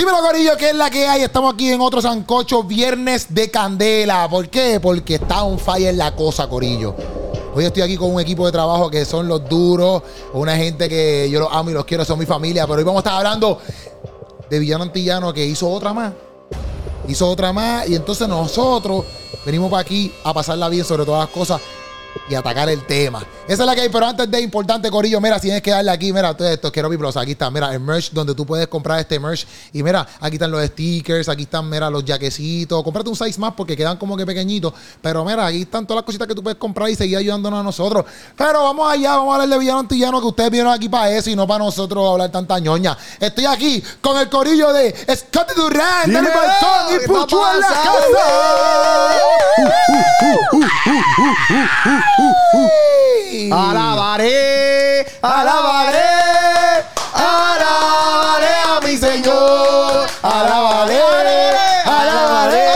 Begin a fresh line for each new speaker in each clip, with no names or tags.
Dímelo, Corillo, ¿qué es la que hay? Estamos aquí en otro Sancocho, viernes de candela. ¿Por qué? Porque está un fire la cosa, Corillo. Hoy estoy aquí con un equipo de trabajo que son los duros, una gente que yo los amo y los quiero, son mi familia. Pero hoy vamos a estar hablando de Villano Antillano que hizo otra más. Hizo otra más y entonces nosotros venimos para aquí a pasarla bien sobre todas las cosas y atacar el tema. Esa es la que hay, pero antes de importante, Corillo, mira, tienes que darle aquí, mira, todo esto, quiero mi plus, aquí está, mira, el merch donde tú puedes comprar este merch. Y mira, aquí están los stickers, aquí están, mira, los jaquecitos. Cómprate un size más porque quedan como que pequeñitos. Pero mira, aquí están todas las cositas que tú puedes comprar y seguir ayudándonos a nosotros. Pero vamos allá, vamos a hablar de Villano Antillano, que ustedes vinieron aquí para eso y no para nosotros hablar tanta ñoña. Estoy aquí con el Corillo de Scotty Durán,
Dímelo,
Balcón y
¿qué
Puchu en la
Alabaré, alabaré, alabaré a mi Señor. Alabaré, alabaré,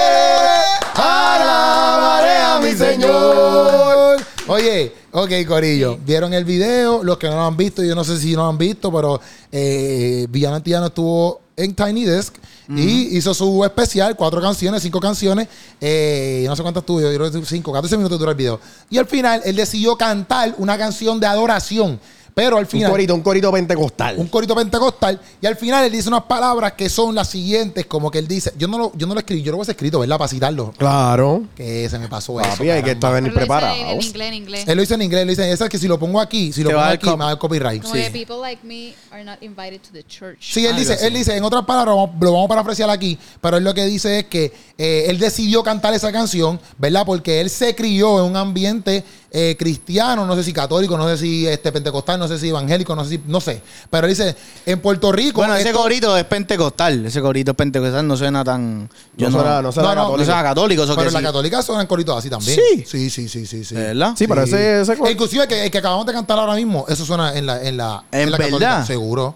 alabaré a mi Señor.
Oye, ok, Corillo. ¿Vieron el video? Los que no lo han visto, yo no sé si no lo han visto, pero eh, Villano Antillano estuvo en Tiny Desk y hizo su especial, cuatro canciones, cinco canciones, eh, no sé cuántas tuvo, yo creo que cinco, 14 minutos duró el video. Y al final, él decidió cantar una canción de adoración, pero al
Un
final...
corito, un corito pentecostal.
un corito pentecostal y al final él dice unas palabras que son las siguientes, como que él dice, yo no lo, yo no lo escribí, yo lo voy a escrito, ¿verdad? Para citarlo.
Claro.
Que se me pasó eso.
Papi, hay que estar
hice
preparado.
En inglés, en inglés.
Él lo dice en inglés, lo dice, esa es que si lo pongo aquí, si lo pongo
va a dar
aquí, me va a dar copyright.
Como
Sí.
que people like me are not invited to the church.
Sí, él dice, él dice, en otras palabras, lo vamos a parafrasear aquí, pero él lo que dice es que eh, él decidió cantar esa canción, ¿verdad? Porque él se crió en un ambiente eh, cristiano, no sé si católico, no sé si este pentecostal, no sé si evangélico, no sé si, no sé. Pero dice, en Puerto Rico.
Bueno, ese
esto-
corito es pentecostal. Ese corito es pentecostal, no suena tan.
No será- no será
No, no,
no
católico.
suena católico, eso
Pero
que
la
sí.
católica suenan coritos así también.
Sí.
Sí, sí, sí, sí, sí.
¿Verdad?
Sí, pero ese, ese
E inclusive el que, el que acabamos de cantar ahora mismo, eso suena en la, en la,
¿En
la
verdad?
católica. Seguro.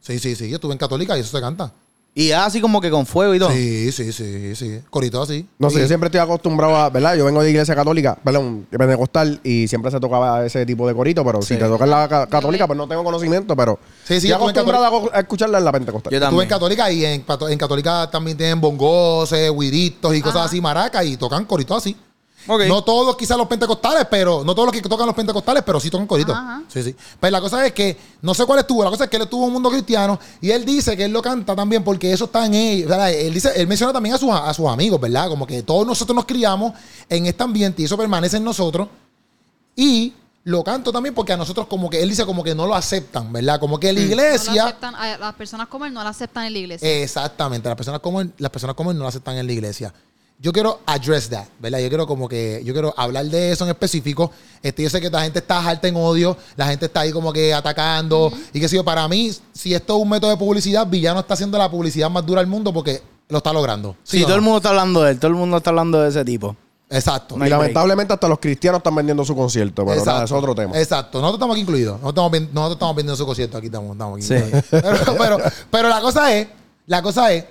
Sí, sí, sí. Yo estuve en católica y eso se canta.
Y así como que con fuego y todo.
Sí, sí, sí, sí. Corito así.
No sé,
Sí.
yo siempre estoy acostumbrado a, ¿verdad? Yo vengo de iglesia católica, perdón, de pentecostal, y siempre se tocaba ese tipo de corito, pero si te toca en la ca- católica, pues no tengo conocimiento, pero
Sí, sí,
estoy
yo estuve en
acostumbrado a co- a escucharla en la pentecostal.
Yo
Estuve
también.
en católica y en, pato- en católica también tienen bongoses, huiritos y cosas
Ajá.
así, maracas, y tocan coritos así. No todos quizás los pentecostales, pero no todos los que tocan los pentecostales, pero sí tocan
ajá.
Sí, sí. Pues la cosa es que no sé cuál estuvo, la cosa es que él estuvo en un mundo cristiano y él dice que él lo canta también porque eso está en él. ¿verdad? Él dice, él menciona también a sus, a sus amigos, ¿verdad? Como que todos nosotros nos criamos en este ambiente y eso permanece en nosotros. Y lo canto también porque a nosotros como que él dice como que no lo aceptan, ¿verdad? Como que la
No lo
iglesia
aceptan, a- las personas como él no la aceptan en la iglesia.
Exactamente, las personas como él, las personas como él no lo aceptan en la iglesia. Yo quiero address that, ¿verdad? Yo quiero como que, yo quiero hablar de eso en específico. Este, yo sé que la gente está harta en odio, la gente está ahí como que atacando. Y que si yo, para mí, si esto es un método de publicidad, Villano está haciendo la publicidad más dura del mundo porque lo está logrando.
Sí,
¿Sí o
todo
no?
el mundo está hablando de él. Todo el mundo está hablando de ese tipo.
Exacto.
No
y
break.
lamentablemente hasta los cristianos están vendiendo su concierto, pero nada, eso es otro tema.
Exacto. Nosotros estamos aquí incluidos. Nosotros estamos, nosotros estamos vendiendo su concierto. Aquí estamos, estamos aquí.
Sí.
Pero, pero, pero la cosa es, la cosa es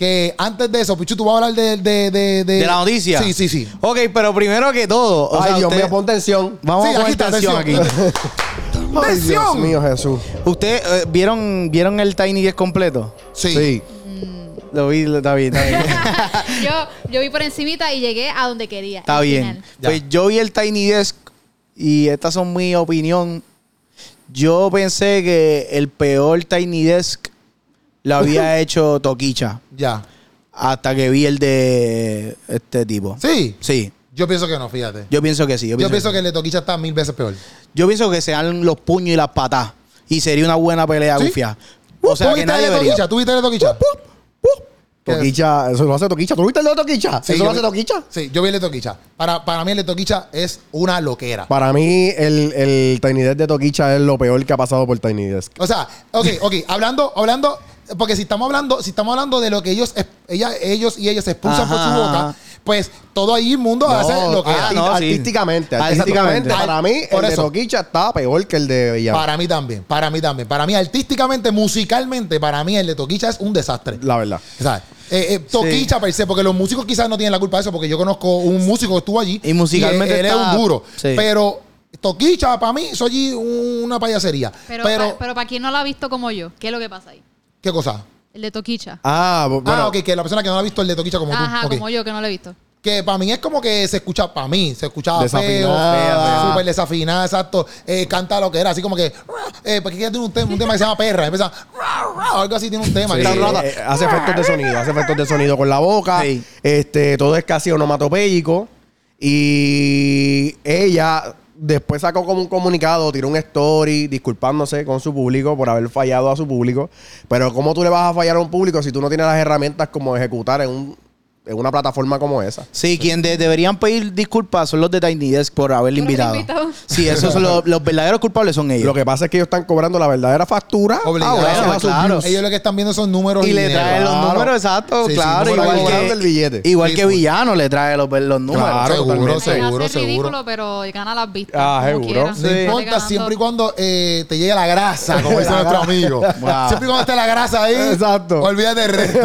que antes de eso, Pichu, tú vas a hablar de, de, de,
De la noticia.
Sí, sí, sí.
Ok, pero primero que todo. o
Ay,
sea,
Dios
usted-
mío, pon tensión.
Vamos
Sí,
a
aquí
poner
está,
tensión aquí.
atención.
Ay, Dios
¡Tensión!
mío, Jesús.
¿Ustedes eh, vieron, vieron el Tiny 10 completo?
Sí.
Sí.
Lo vi, lo- está bien, está bien.
yo, yo vi por encimita y llegué a donde quería.
Está
al
bien.
final.
Pues yo vi el Tiny Desk y estas son mi opinión. Yo pensé que el peor Tiny Desk lo había hecho Toquicha
Ya.
hasta que vi el de este tipo.
Sí.
Sí.
Yo pienso que no, fíjate. Yo,
pienso que sí. Yo pienso,
pienso que el de Toquicha está mil veces peor.
yo pienso que sean los puños y las patas. Y sería una buena pelea
¿Sí?
gufia. O sea
¿Tú
que nadie?
¿Tú viste el de Toquicha?
Toquicha, eso lo hace Toquicha. ¿Tú viste el de Toquicha?
Sí,
¿Eso lo hace
vi-
Toquicha?
Sí, yo vi el de Toquicha. Para, para mí el de Toquicha es una loquera.
Para mí, el, el Tiny Desk de Toquicha es lo peor que ha pasado por Tiny Desk.
O sea, ok, ok, hablando, hablando, porque si estamos hablando, si estamos hablando de lo que ellos, ella, ellos y ellas expulsan por su boca, pues todo ahí mundo hace lo que
ah,
hace.
no, sí.
artísticamente,
Artísticamente.
artísticamente. Para mí,
Por
el de. Toquicha está peor que el de Villano.
Para mí también, para mí también. Para mí, artísticamente, musicalmente, para mí el de Toquicha es un desastre.
La verdad.
¿Sabes? Eh, eh, Toquicha per se, porque los músicos quizás no tienen la culpa de eso, porque yo conozco un músico que estuvo allí.
Y musicalmente
él, él
está-
es un duro.
sí.
Pero Toquicha, para mí, soy una payasería.
Pero,
Pero,
pa- pero para quien no lo ha visto como yo, ¿qué es lo que pasa ahí?
¿Qué cosa?
El de Toquicha.
Ah, bu- bueno.
ah, ok, que la persona que no ha visto el de Toquicha como
Ajá,
tú. ok.
como yo que no lo he visto.
Que para mí es como que se escucha, para mí, se escuchaba feo,
Desafinada.
fea,
Fea.
súper desafinada, exacto. Eh, canta lo que era, así como que, eh, porque ella tiene un, tema, un tema que se llama perra, empieza, algo así tiene un tema. Que está
eh, hace efectos de sonido, hace efectos de sonido con la boca.
Sí.
Este, todo es casi onomatopéyico. Y ella después sacó como un comunicado, tiró un story disculpándose con su público por haber fallado a su público. Pero ¿cómo tú le vas a fallar a un público si tú no tienes las herramientas como ejecutar en, un, en una plataforma como esa?
Sí, quien de- deberían pedir disculpas son los de Tiny Desk por haberle invitado.
invitado.
Sí, esos son los, los verdaderos culpables son ellos.
Lo que pasa es que ellos están cobrando la verdadera factura.
Obligado.
Ah,
bueno, claro.
Ellos lo que están viendo son números y,
y le
dinero.
trae los
claro.
números exactos,
Sí, sí,
claro.
número
igual que,
el billete.
igual
Sí,
que. Villano le trae los, los números.
Claro, seguro, seguro, seguro.
ridículo, pero gana las vistas.
Ah, seguro.
No
Sí.
Importa
ganando.
siempre y cuando eh, te llegue la grasa, como dice nuestro amigo. Siempre y cuando esté la grasa ahí,
Exacto.
olvídate del resto.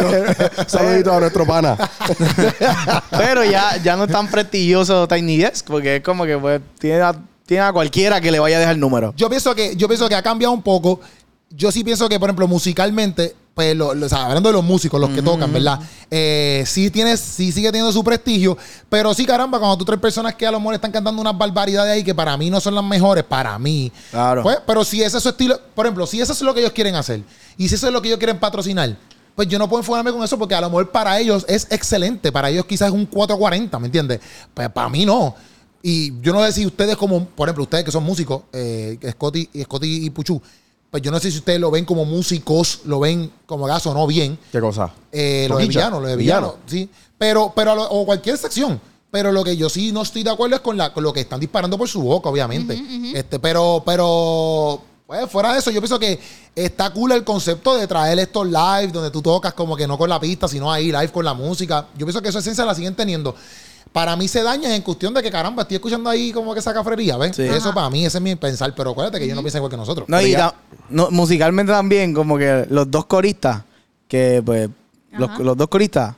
Saludito a nuestro pana.
Pero ya, ya no es tan prestigioso Tiny Desk porque es como que pues, tiene, a, tiene a cualquiera que le vaya a dejar el número.
Yo pienso que, yo pienso que ha cambiado un poco. Yo sí pienso que, por ejemplo, musicalmente, pues, lo- lo- o sea, hablando de los músicos, los que tocan, ¿verdad? Eh, sí, tienes, sí sigue teniendo su prestigio, pero sí, caramba, cuando tú traes personas que a lo mejor están cantando unas barbaridades ahí que para mí no son las mejores, para mí.
Claro.
Pues, pero si ese es su estilo, por ejemplo, si eso es lo que ellos quieren hacer y si eso es lo que ellos quieren patrocinar, pues yo no puedo enfocarme con eso porque a lo mejor para ellos es excelente, para ellos quizás es un 440, ¿me entiendes? Pues para mí no. Y yo no sé si ustedes como, por ejemplo, ustedes que son músicos, eh, Scotty, Scotty y Puchu, pues yo no sé si ustedes lo ven como músicos, lo ven como gaso no bien,
¿Qué cosa?
eh, lo de villano, lo de
Villano.
villano, sí. Pero, pero lo- o cualquier sección. Pero lo que yo sí no estoy de acuerdo es con, la, con lo que están disparando por su boca, obviamente. Este, pero, pero, pues, fuera de eso, yo pienso que está cool el concepto de traer estos live donde tú tocas como que no con la pista, sino ahí live con la música. Yo pienso que esa esencia la siguen teniendo. Para mí se daña en cuestión de que, caramba, estoy escuchando ahí como que esa cafrería, ¿ves?
Sí.
Eso para mí, ese es mi pensar. Pero acuérdate que ellos no piensan igual que nosotros.
No, y
ya-
no, musicalmente también, como que los dos coristas, que pues, los, los dos coristas,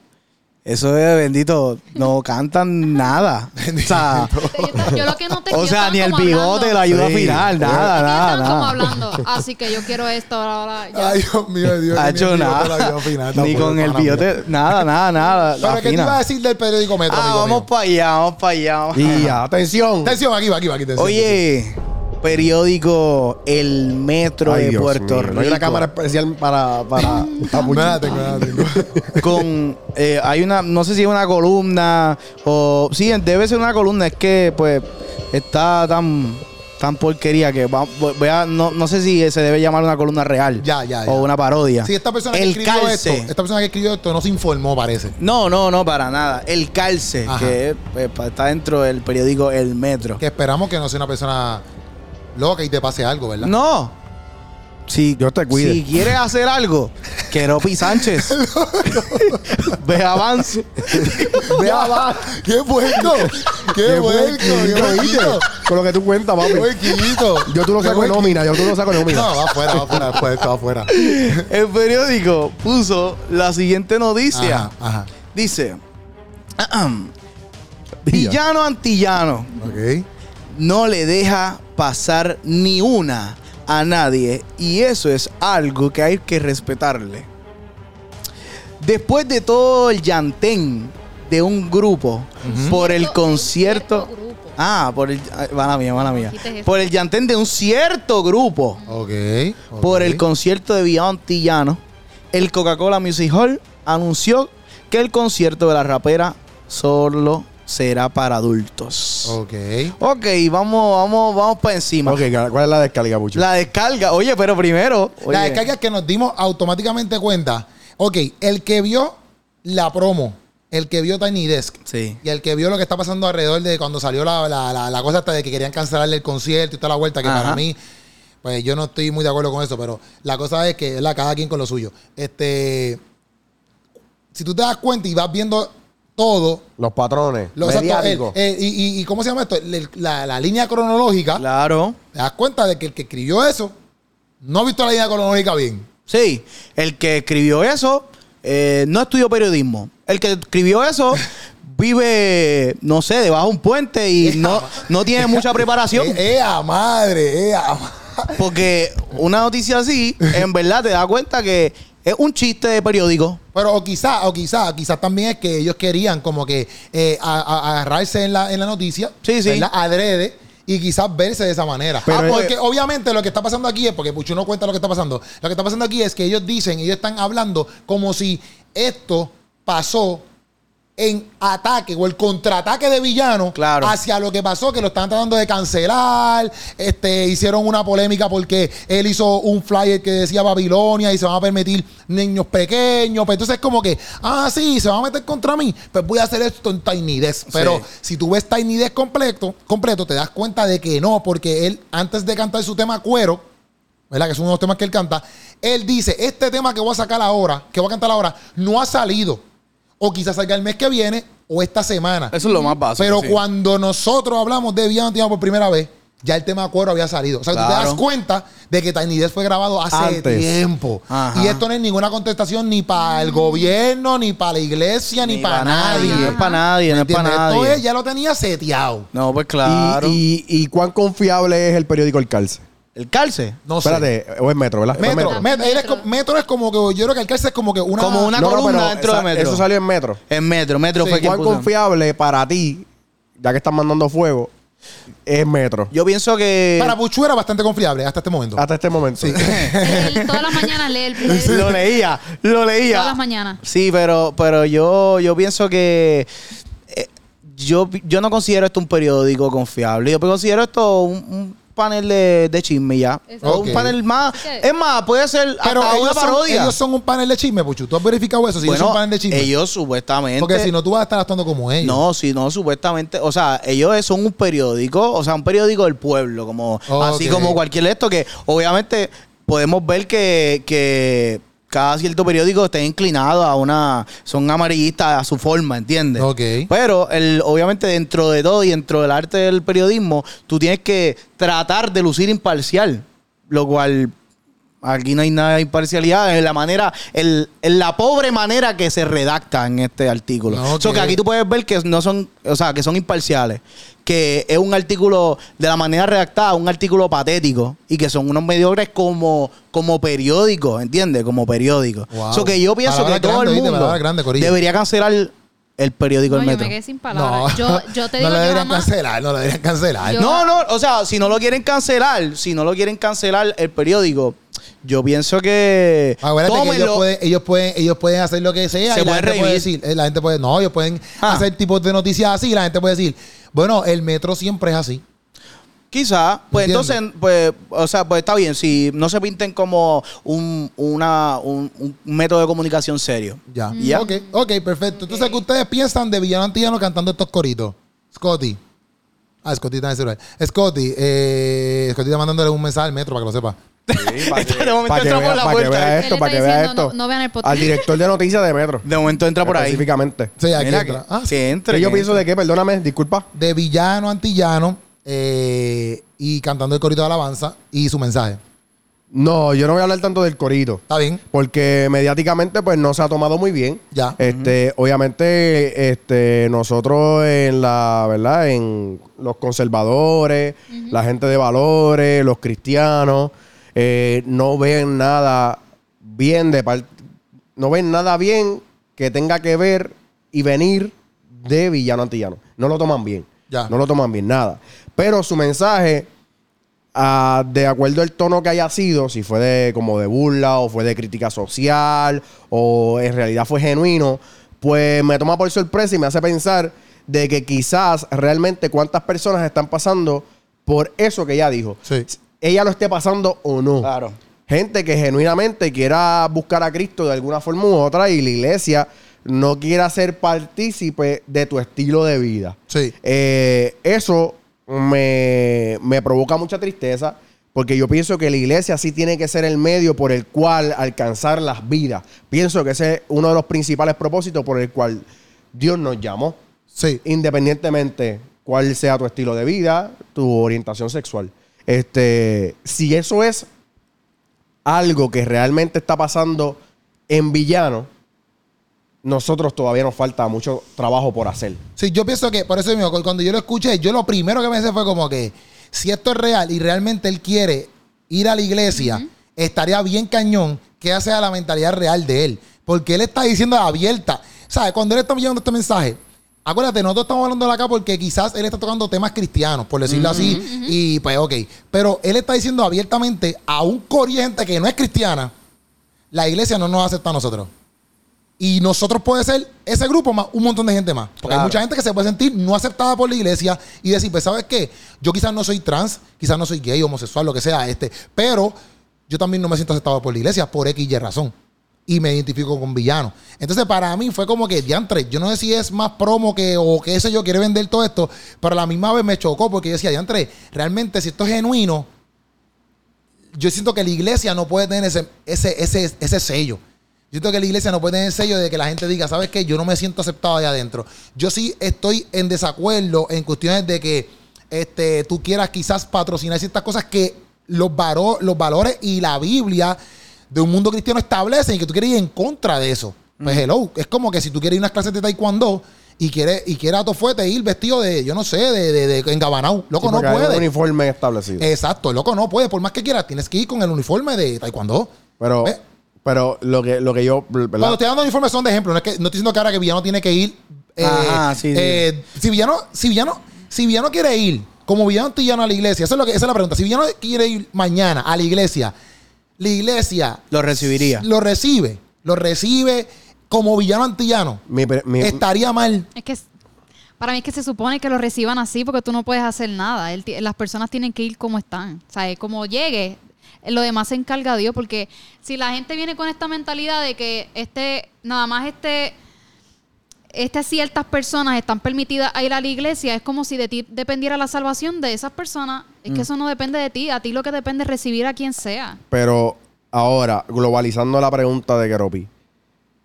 eso es bendito, no cantan nada. o sea,
Yo, yo lo que no te
o sea ni el bigote,
hablando.
la ayuda
Sí.
final, nada, nada,
estaban como
nada.
hablando. Así que yo quiero esto ahora. Ya.
Ay, Dios mío, Dios
Ha hecho nada. Ni con el bigote, nada, nada, nada.
¿Pero qué te iba a decir del periódico Metro,
Ah,
amigo
vamos para allá, vamos para allá.
Y atención.
Atención, aquí va, aquí va, aquí atención.
Oye, periódico El Metro
Ay,
de
Dios
Puerto
mío.
Rico.
No hay una cámara especial para. para
Nada tengo, nada tengo.
con eh, hay una no sé si es una columna o sí debe ser una columna es que pues está tan tan porquería que va- voy a no, no sé si se debe llamar una columna real
Ya, ya, ya.
o una parodia
Sí, esta persona que
el
escribió
calce
esto, esta persona que escribió esto no se informó, parece.
no no no para nada el calce
Ajá.
que pues, pa- está dentro del periódico El Metro
Que esperamos que no sea una persona loca y te pase algo, ¿verdad?
no si,
Dios te cuide.
si quieres hacer algo, Keropi Sánchez. Ve avance.
Vea, va. ¡Qué puerco! ¡Qué puerco! ¡Qué puerquito!
Con lo que tú cuentas,
¡Qué
papi.
puerquito!
Yo tú lo
Qué
saco de
puerqui-
nómina, yo tú lo saco de nómina.
No, va afuera, va afuera, después, va afuera.
El periódico puso la siguiente noticia.
Ajá, ajá.
Dice: "Ahem, Villano antillano
Ok.
No le deja pasar ni una a nadie y eso es algo que hay que respetarle. Después de todo el llantén de un grupo por el
Cierto-
concierto... Ah, por el... ah, Mala mía, mala mía. Por el llantén de un cierto grupo
Ok. ok.
por el concierto de Villano Antillano, el Coca-Cola Music Hall anunció que el concierto de la rapera solo será para adultos.
Ok.
Ok, vamos, vamos, vamos para encima.
Ok, ¿cuál es la descarga, Pucho?
La descarga, oye, pero primero.
La descarga que nos dimos automáticamente cuenta. Ok, el que vio la promo, el que vio Tiny Desk
Sí.
y el que vio lo que está pasando alrededor de cuando salió la, la, la- la cosa hasta de que querían cancelarle el concierto y toda la vuelta, que
Ajá.
para mí, pues yo no estoy muy de acuerdo con eso, pero la cosa es que, ¿verdad? Cada quien con lo suyo. Este, si tú te das cuenta y vas viendo todo,
Los patrones.
lo, exacto,
mediáticos.
el- el- y, y- y ¿cómo se llama esto? El- la, la línea cronológica,
Claro.
te das cuenta de que el que escribió eso no ha visto la línea cronológica bien.
Sí, el que escribió eso eh, no estudió periodismo. El que escribió eso vive, no sé, debajo de un puente y no, no tiene mucha preparación.
¡Eh, eh, a madre! ¡Eh, a madre!
Porque una noticia así, en verdad te da cuenta que Es un chiste de periódico.
Pero o quizá, o quizá, quizás también es que ellos querían como que eh, a- a- agarrarse en la, en la noticia,
Sí, sí.
¿verdad? adrede, y quizás verse de esa manera.
Pero
Ah, porque obviamente lo que está pasando aquí es, porque Puchu no cuenta lo que está pasando, lo que está pasando aquí es que ellos dicen, ellos están hablando como si esto pasó en ataque o el contraataque de villano
Claro.
hacia lo que pasó, que lo están tratando de cancelar, este, hicieron una polémica porque él hizo un flyer que decía Babilonia y se van a permitir niños pequeños, pues entonces es como que, ah, sí, se van a meter contra mí, pues voy a hacer esto en Tiny Desk. Pero si tú ves Tiny Desk completo, completo, te das cuenta de que no, porque él antes de cantar su tema Cuero, ¿verdad? Que es uno de los temas que él canta. Él dice, este tema que voy a sacar ahora, que voy a cantar ahora, no ha salido. O quizás salga el mes que viene o esta semana.
Eso es lo más básico.
Pero
sí.
cuando nosotros hablamos de Villano Antillano por primera vez, ya el tema cuero había salido. O sea, tú te
Claro.
das cuenta de que Tiny Desk fue grabado hace
Antes.
tiempo.
Ajá.
Y esto no es ninguna contestación ni para el gobierno, ni para la iglesia, ni,
Ni
para
pa'
nadie.
nadie, no es pa' nadie,
¿Me
no es pa'
entiendes? Esto
nadie.
es- ya lo tenía seteado.
No, pues claro.
¿Y, y, y cuán confiable es el periódico El Calce?
El calce.
No sé.
Espérate, o es Metro, ¿verdad?
Metro,
Metro.
Met- él es co- metro es como que yo creo que el cárcel es como que una
Como una-
No, no,
columna
pero
dentro de
esa-
Metro.
Eso salió en Metro.
En metro, metro
Sí,
fue quien
¿Cuán
puso.
confiable para ti, ya que están mandando fuego, es Metro?
Yo pienso que.
para Puchu era bastante confiable hasta este momento.
Hasta este momento.
Él, él todas las mañanas lee el lee-
lo leía, lo leía.
Todas las mañanas.
Sí, pero, pero yo, yo pienso que eh, yo, yo no considero esto un periódico confiable. Yo considero esto un, un panel de, de chisme ya. O Un
Ok.
panel más.
Es
más, puede ser
Pero
hasta una
ellos son,
parodia.
ellos son un panel de chisme, Puchu. ¿Tú has verificado eso? Si ellos son un panel de chisme.
ellos supuestamente.
Porque si no, tú vas a estar actuando como ellos.
No, si no, supuestamente, o sea, ellos son un periódico, o sea, un periódico del pueblo, como así como cualquier esto, que obviamente podemos ver que, que cada cierto periódico está inclinado a una, son amarillistas a su forma, ¿entiendes?
Ok.
Pero el, obviamente dentro de todo y dentro del arte del periodismo, tú tienes que tratar de lucir imparcial, lo cual Aquí no hay nada de imparcialidad en la manera, el- en la pobre manera que se redacta en este artículo.
No,
O sea, que aquí tú puedes ver que no son, o sea, que son imparciales, que es un artículo de la manera redactada, un artículo patético y que son unos mediocres como, como periódicos, ¿entiendes? Como periódicos.
Wow.
O sea, que yo pienso
Palabra
que todo
grande,
el mundo
Palabra grande,
debería cancelar el periódico
No,
El
yo
Metro.
me quedé sin palabras. Yo, yo te
no
digo
lo
que
deberían
jamás...
cancelar, no lo deberían cancelar.
Yo-
No, no, o sea, si no lo quieren cancelar, si no lo quieren cancelar el periódico, yo pienso que
Acuérdate que ellos pueden, ellos, pueden, ellos pueden hacer lo que sea
Se
y la gente puede decir, eh, la gente puede, no, ellos pueden
Ah.
hacer tipos de noticias así y la gente puede decir, bueno, el metro siempre es así.
Quizá, pues
¿Entiendes?
entonces, pues, o sea, pues está bien, si no se pinten como un, una, un, un método de comunicación serio.
Ya.
Ya.
Ok, ok, perfecto. Entonces, ¿qué ustedes piensan de Villano Antillano cantando estos coritos? Scotty. Ah, Scotty está en el celular. Scotty, eh, Scotty está mandándole un mensaje al metro para que lo sepa.
para
Este de momento
para que
entra por
vea,
la
para que
puerta.
vea
Él
esto, para que vea
diciendo,
esto.
no- no vean el podcast.
Al director de noticias de Metro.
De momento entra por ahí.
Específicamente.
Sí, aquí
Mira
entra.
que,
Ah,
que entre.
¿Qué yo
que
pienso
entre.
de qué? Perdóname, disculpa.
de Villano Antillano eh, y cantando el corito de alabanza y su mensaje.
No, yo no voy a hablar tanto del corito.
¿Está bien?
Porque mediáticamente pues no se ha tomado muy bien.
Ya.
Este, obviamente, este, nosotros en la, ¿verdad? En los conservadores, la gente de valores, los cristianos, eh, no ven nada bien de parte, no ven nada bien que tenga que ver y venir de villano antillano. No lo toman bien.
Ya.
No lo toman bien, nada. Pero su mensaje ah, de acuerdo al tono que haya sido, si fue de como de burla o fue de crítica social o en realidad fue genuino, pues me toma por sorpresa y me hace pensar de que quizás realmente cuántas personas están pasando por eso que ella dijo.
Sí.
Ella lo esté pasando o no.
Claro.
Gente que genuinamente quiera buscar a Cristo de alguna forma u otra y la iglesia no quiera ser partícipe de tu estilo de vida.
Sí.
Eh, eso me, me provoca mucha tristeza porque yo pienso que la iglesia sí tiene que ser el medio por el cual alcanzar las vidas. Pienso que ese es uno de los principales propósitos por el cual Dios nos llamó,
Sí.
independientemente cuál sea tu estilo de vida, tu orientación sexual. Este, si eso es algo que realmente está pasando en villano, nosotros todavía nos falta mucho trabajo por hacer.
Sí, yo pienso que, por eso mismo, cuando yo lo escuché, yo lo primero que pensé fue como que, si esto es real y realmente él quiere ir a la iglesia, estaría bien cañón que sea la mentalidad real de él. Porque él está diciendo abierta. ¿Sabes? Cuando él está enviando este mensaje, acuérdate, nosotros estamos hablando de acá porque quizás él está tocando temas cristianos, por decirlo así. Y pues, ok. Pero él está diciendo abiertamente a un corriente que no es cristiana, la iglesia no nos acepta a nosotros. Y nosotros puede ser ese grupo más un montón de gente más. Porque hay mucha gente que se puede sentir no aceptada por la iglesia y decir, pues, ¿sabes qué? Yo quizás no soy trans, quizás no soy gay, homosexual, lo que sea, este, pero yo también no me siento aceptado por la iglesia por X y razón. Y me identifico con villano. Entonces, para mí fue como que, diantre, yo no sé si es más promo que, o qué sé yo, quiere vender todo esto, pero a la misma vez me chocó porque yo decía, diantre, realmente si esto es genuino, yo siento que la iglesia no puede tener ese, ese, ese, ese sello. Yo siento que la iglesia no puede tener el sello de que la gente diga, ¿sabes qué? Yo no me siento aceptado allá adentro. Yo sí estoy en desacuerdo en cuestiones de que este, tú quieras quizás patrocinar ciertas cosas que los, varo- los valores y la Biblia de un mundo cristiano establecen y que tú quieres ir en contra de eso. Pues hello, es como que si tú quieres ir a unas clases de taekwondo y quieres, y quieres a tu fuerte ir vestido de, yo no sé, de, de, de engabanao. Loco,
Sí,
no
hay un
puede.
uniforme establecido.
Exacto, loco, no puede. Por más que quieras, tienes que ir con el uniforme de taekwondo.
pero, pero lo que, lo que yo. ¿verdad?
Cuando estoy dando uniformes son de ejemplo. No, es que, no estoy diciendo que ahora que Villano tiene que ir. eh,
Ajá, sí, sí.
eh, Si, Villano, si, Villano, si Villano quiere ir como Villano antillano a la iglesia, eso es lo que, esa es la pregunta. Si Villano quiere ir mañana a la iglesia, la iglesia
Lo recibiría.
lo recibe. Lo recibe como Villano antillano.
Mi
Estaría mal.
Es que para mí es que se supone que lo reciban así porque tú no puedes hacer nada. Él las personas tienen que ir como están. O sea, como llegue, lo demás se encarga Dios. Porque si la gente viene con esta mentalidad de que este, nada más este, estas ciertas personas están permitidas a ir a la iglesia, es como si de ti dependiera la salvación de esas personas. Es que eso no depende de ti. A ti lo que depende es recibir a quien sea.
Pero ahora, globalizando la pregunta de Keropi,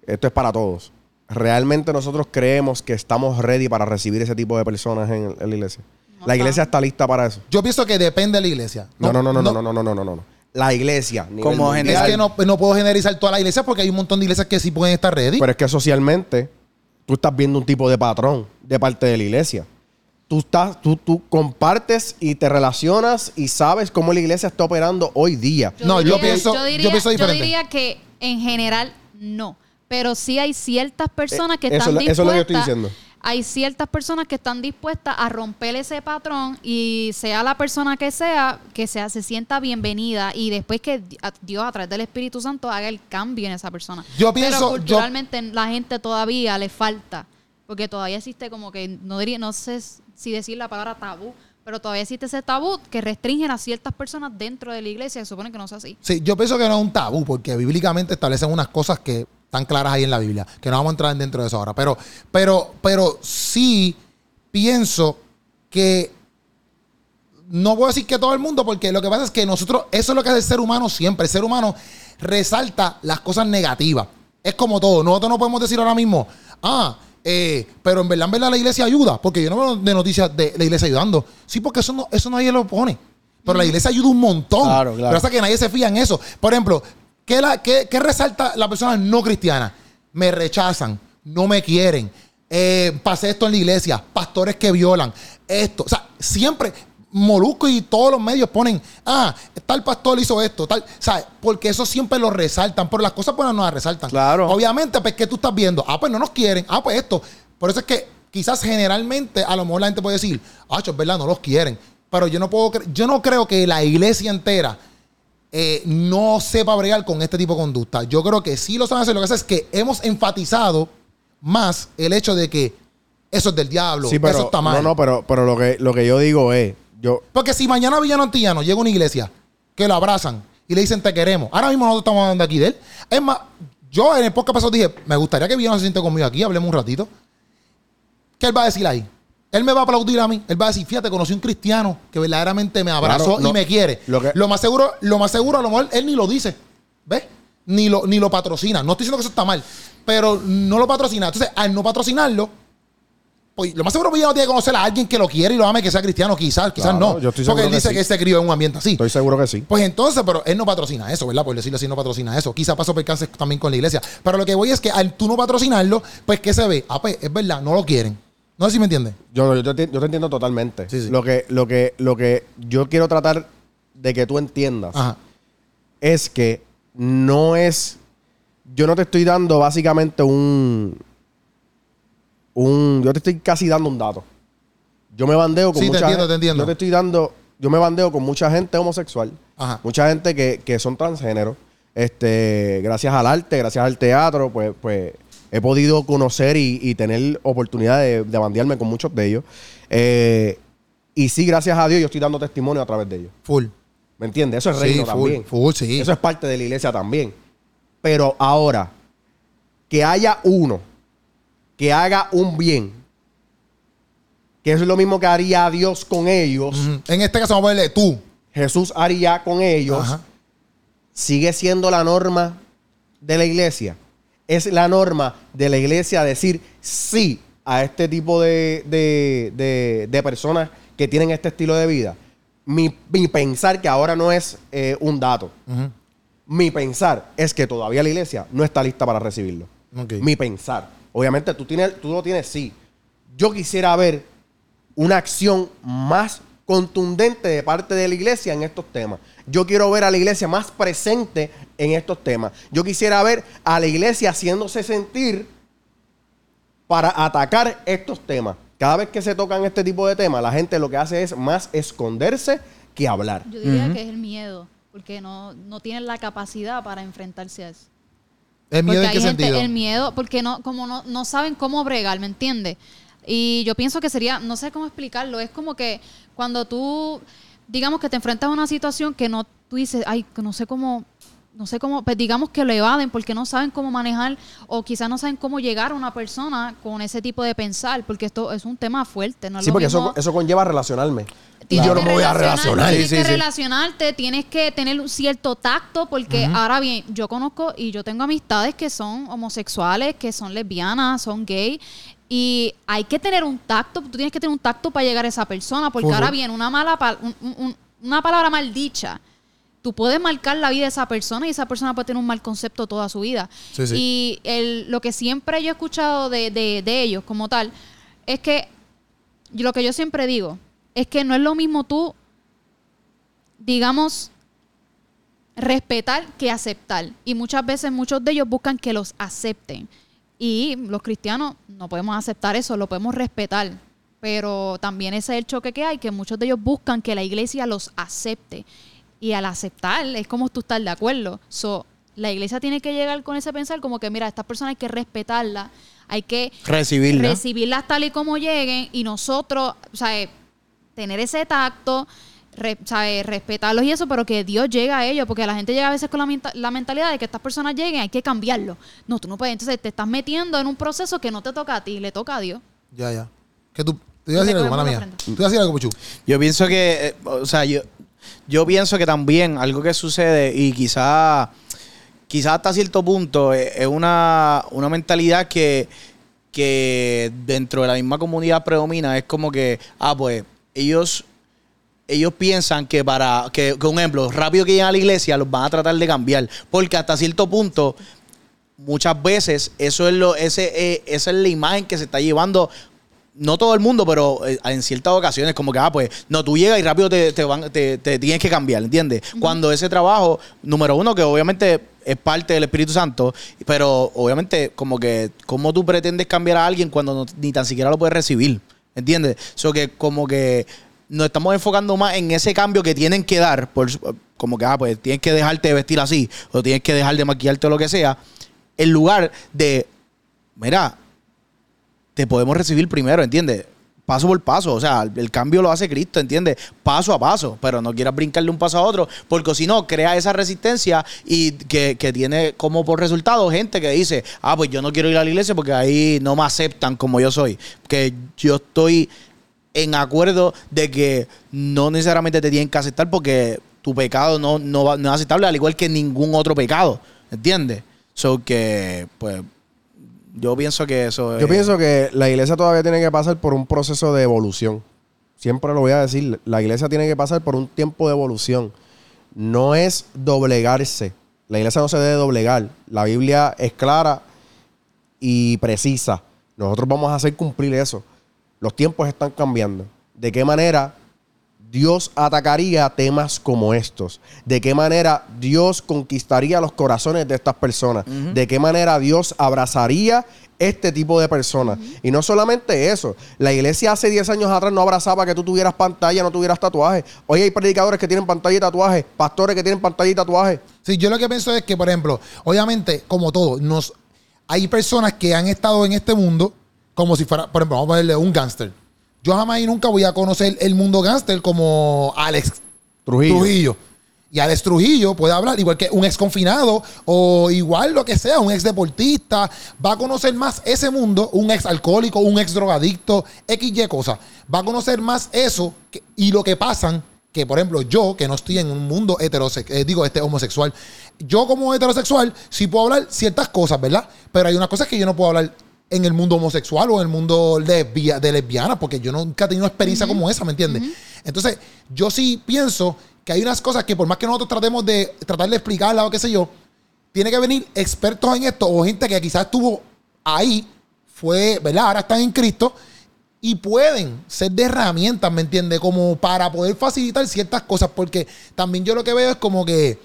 esto es para todos. ¿Realmente nosotros creemos que estamos ready para recibir ese tipo de personas en, en la iglesia?
No
la iglesia
está.
está lista para eso.
Yo pienso que depende de la iglesia.
No, no, no, no, no, no, no, no, no, no, no. La iglesia.
Como
mundial.
Es
general.
que no, no puedo generalizar toda la iglesia porque hay un montón de iglesias que sí pueden estar ready.
Pero es que socialmente tú estás viendo un tipo de patrón de parte de la iglesia. Tú, estás, tú, tú compartes y te relacionas y sabes cómo la iglesia está operando hoy día.
No, yo pienso- yo
diría,
pienso diferente.
diría que en general no. Pero sí hay ciertas personas que
Eh, eso
están
es lo- eso es lo que yo estoy
dispuestas.
diciendo.
Hay ciertas personas que están dispuestas a romper ese patrón y sea la persona que sea, que sea, se sienta bienvenida y después que Dios a través del Espíritu Santo haga el cambio en esa persona.
Yo pienso-
Pero
yo-
culturalmente la gente todavía le falta, porque todavía existe como que, no diría, no sé si decir la palabra tabú, pero todavía existe ese tabú que restringen a ciertas personas dentro de la iglesia, se supone que no es así.
Sí, yo pienso que no es un tabú, porque bíblicamente establecen unas cosas que están claras ahí en la Biblia, que no vamos a entrar dentro de eso ahora. Pero, pero, pero sí pienso que no puedo decir que todo el mundo, porque lo que pasa es que nosotros, eso es lo que hace el ser humano siempre. El ser humano resalta las cosas negativas. Es como todo. Nosotros no podemos decir ahora mismo, ah, eh, pero en verdad, en verdad la iglesia ayuda, porque yo no veo de noticias de la iglesia ayudando. Sí, porque eso no, eso nadie lo pone. Pero la iglesia ayuda un montón.
Claro, claro.
Pero hasta que nadie se fía en eso. Por ejemplo, ¿qué, la, qué, qué resalta la persona no cristiana? Me rechazan, no me quieren, eh, pasé esto en la iglesia, pastores que violan, esto. O sea, siempre Molusco y todos los medios ponen, ah, tal pastor hizo esto, tal. ¿Sabes? Porque eso siempre lo resaltan, pero las cosas buenas no las resaltan.
Claro.
Obviamente, pues, que tú estás viendo? Ah, pues no nos quieren, ah, pues esto. Por eso es que quizás generalmente a lo mejor la gente puede decir, ah, es verdad, no los quieren. Pero yo no puedo, yo no creo que la iglesia entera eh, no sepa bregar con este tipo de conducta. Yo creo que sí lo saben hacer. Lo que pasa es que hemos enfatizado más el hecho de que eso es del diablo,
Sí, pero,
eso está mal.
No, no, pero, pero lo, que, lo que yo digo es, yo,
Porque si mañana Villano Antillano llega a una iglesia que lo abrazan y le dicen te queremos, ahora mismo nosotros estamos hablando aquí de él. Es más, yo en el podcast pasado dije, me gustaría que Villano se siente conmigo aquí, hablemos un ratito. ¿Qué él va a decir ahí? Él me va a aplaudir a mí. Él va a decir, fíjate, conocí un cristiano que verdaderamente me abrazó
Claro, no.
y me quiere.
Lo
Lo,
que-
más seguro, lo más seguro, a lo mejor él ni lo dice. ¿Ves? Ni lo, ni lo patrocina. No estoy diciendo que eso está mal, pero no lo patrocina. Entonces, al no patrocinarlo, pues lo más seguro que ya no tiene que conocer a alguien que lo quiere y lo ame, que sea cristiano, quizás, quizás
Claro,
no.
yo estoy
Porque él
que
dice
sí.
que se crió en un ambiente así.
estoy seguro que sí.
Pues entonces, pero él no patrocina eso, ¿verdad? Por decirlo así, no patrocina eso. Quizá pasó percances también con la iglesia. Pero lo que voy es que al tú no patrocinarlo, pues ¿qué se ve? Ah, pues es verdad, no lo quieren. No sé si me entiendes.
Yo, yo, te, yo te entiendo totalmente.
Sí, sí.
Lo, que, lo, que, lo que yo quiero tratar de que tú entiendas
Ajá.
es que no es. Yo no te estoy dando básicamente un. un yo te estoy casi dando un dato. Yo me bandeo con
Sí, te
mucha
entiendo,
gente-
te entiendo.
Yo te estoy dando. Yo me bandeo con mucha gente homosexual.
Ajá.
Mucha gente que, que son transgénero. Este, gracias al arte, gracias al teatro, pues, pues he podido conocer y, y tener oportunidad de, de bandearme con muchos de ellos. Eh, y sí, gracias a Dios, yo estoy dando testimonio a través de ellos.
Full.
¿Me entiendes? Eso es
Sí,
reino
full,
también.
full, sí.
Eso es parte de la iglesia también. Pero ahora, que haya uno que haga un bien, que eso es lo mismo que haría Dios con ellos.
En este caso vamos a ponerle tú.
Jesús haría con ellos,
Ajá.
sigue siendo la norma de la iglesia. Es la norma de la iglesia decir sí a este tipo de, de- de- de personas que tienen este estilo de vida. Mi, mi pensar que ahora no es eh, un dato. Mi pensar es que todavía la iglesia no está lista para recibirlo. Mi pensar. Obviamente tú, tienes, tú lo tienes, sí. Yo quisiera ver una acción más contundente de parte de la iglesia en estos temas. Yo quiero ver a la iglesia más presente en estos temas. Yo quisiera ver a la iglesia haciéndose sentir para atacar estos temas. Cada vez que se tocan este tipo de temas, la gente lo que hace es más esconderse que hablar.
Yo diría que es el miedo, porque no, no tienen la capacidad para enfrentarse a eso.
¿El miedo
porque
en qué
hay gente-
sentido?
el miedo, porque no, como no, no saben cómo bregar, ¿me entiendes? Y yo pienso que sería, no sé cómo explicarlo, es como que cuando tú, digamos que te enfrentas a una situación que no, tú dices, ay, que no sé cómo, no sé cómo, pues digamos que lo evaden porque no saben cómo manejar o quizás no saben cómo llegar a una persona con ese tipo de pensar, porque esto es un tema fuerte, ¿no? es
Sí,
lo
porque
mismo-
eso, eso conlleva relacionarme. Y
Tienes
yo no
que
me voy a relacionar.
Tienes
Sí,
que
sí, sí.
relacionarte, tienes que tener un cierto tacto, porque ahora bien, yo conozco y yo tengo amistades que son homosexuales, que son lesbianas, son gay. Y hay que tener un tacto, tú tienes que tener un tacto para llegar a esa persona, porque ahora bien, una mala pa- un- un- un- una palabra mal dicha, tú puedes marcar la vida de esa persona y esa persona puede tener un mal concepto toda su vida.
Sí, sí.
Y el- lo que siempre yo he escuchado de, de- de ellos como tal, es que yo- lo que yo siempre digo, es que no es lo mismo tú, digamos, respetar que aceptar. Y muchas veces muchos de ellos buscan que los acepten. Y los cristianos no podemos aceptar eso, lo podemos respetar. Pero también ese es el choque que hay, que muchos de ellos buscan que la iglesia los acepte. Y al aceptar es como tú estás de acuerdo. So, la iglesia tiene que llegar con ese pensar como que, mira, estas personas hay que respetarlas, hay que
Recibirla.
recibirlas tal y como lleguen y nosotros, o sea, tener ese tacto, re- ¿sabe? respetarlos y eso, pero que Dios llegue a ellos, porque la gente llega a veces con la, menta- la mentalidad de que estas personas lleguen, hay que cambiarlo. No, tú no puedes. Entonces te estás metiendo en un proceso que no te toca a ti, le toca a Dios.
Ya, ya. Que tú. Te iba a decir algo, mala mía.
frente.
Tú ibas a decir algo, Puchu.
Yo pienso que, eh, o sea, yo, yo pienso que también algo que sucede y quizá, quizá hasta cierto punto eh, es una, una mentalidad que, que dentro de la misma comunidad predomina. Es como que, ah, pues ellos, ellos piensan que para, que, que un ejemplo, rápido que llegan a la iglesia los van a tratar de cambiar. Porque hasta cierto punto muchas veces eso es lo ese eh, esa es la imagen que se está llevando no todo el mundo, pero eh, en ciertas ocasiones, como que, ah, pues, no, tú llegas y rápido te, te van, te, te tienes que cambiar, ¿entiendes? Cuando ese trabajo, número uno, que obviamente es parte del Espíritu Santo, pero obviamente, como que, ¿cómo tú pretendes cambiar a alguien cuando no- ni tan siquiera lo puedes recibir? ¿Entiendes? Eso que, como que nos estamos enfocando más en ese cambio que tienen que dar, por, como que, ah, pues, tienes que dejarte de vestir así, o tienes que dejar de maquillarte o lo que sea, en lugar de, mira, te podemos recibir primero, ¿entiendes? Paso por paso, o sea, el cambio lo hace Cristo, ¿entiendes? Paso a paso, pero no quieras brincarle un paso a otro, porque si no, crea esa resistencia y que, que tiene como por resultado gente que dice, ah, pues yo no quiero ir a la iglesia porque ahí no me aceptan como yo soy, que yo estoy en acuerdo de que no necesariamente te tienen que aceptar porque tu pecado no, no, no es aceptable, al igual que ningún otro pecado, ¿entiendes? So que, pues, yo pienso que eso
Yo
es-
pienso que la iglesia todavía tiene que pasar por un proceso de evolución. Siempre lo voy a decir, la iglesia tiene que pasar por un tiempo de evolución. No es doblegarse. La iglesia no se debe doblegar. La Biblia es clara y precisa. Nosotros vamos a hacer cumplir eso. Los tiempos están cambiando. ¿De qué manera Dios atacaría temas como estos? ¿De qué manera Dios conquistaría los corazones de estas personas? ¿De qué manera Dios abrazaría este tipo de personas? Y no solamente eso, la iglesia hace 10 años atrás no abrazaba que tú tuvieras pantalla, no tuvieras tatuaje. Hoy hay predicadores que tienen pantalla y tatuaje, pastores que tienen pantalla y tatuaje.
Sí, yo lo que pienso es que, por ejemplo, obviamente, como todo, nos, hay personas que han estado en este mundo como si fuera, por ejemplo, vamos a ponerle un gángster. Yo jamás y nunca voy a conocer el mundo gángster como Alex
Trujillo.
Trujillo. Y Alex Trujillo puede hablar igual que un ex confinado o igual lo que sea, un ex deportista. Va a conocer más ese mundo, un ex alcohólico, un ex drogadicto, XY cosa. Va a conocer más eso que- y lo que pasan. Que por ejemplo, yo, que no estoy en un mundo heterosexual, digo, este homosexual, yo como heterosexual sí puedo hablar ciertas cosas, ¿verdad? Pero hay unas cosas que yo no puedo hablar en el mundo homosexual o en el mundo lesbia- de lesbiana, porque yo nunca he tenido una experiencia como esa, ¿me entiendes? Entonces, yo sí pienso que hay unas cosas que por más que nosotros tratemos de tratar de explicarla o qué sé yo, tiene que venir expertos en esto o gente que quizás estuvo ahí, fue, ¿verdad? Ahora están en Cristo y pueden ser de herramientas, ¿me entiendes? Como para poder facilitar ciertas cosas, porque también yo lo que veo es como que,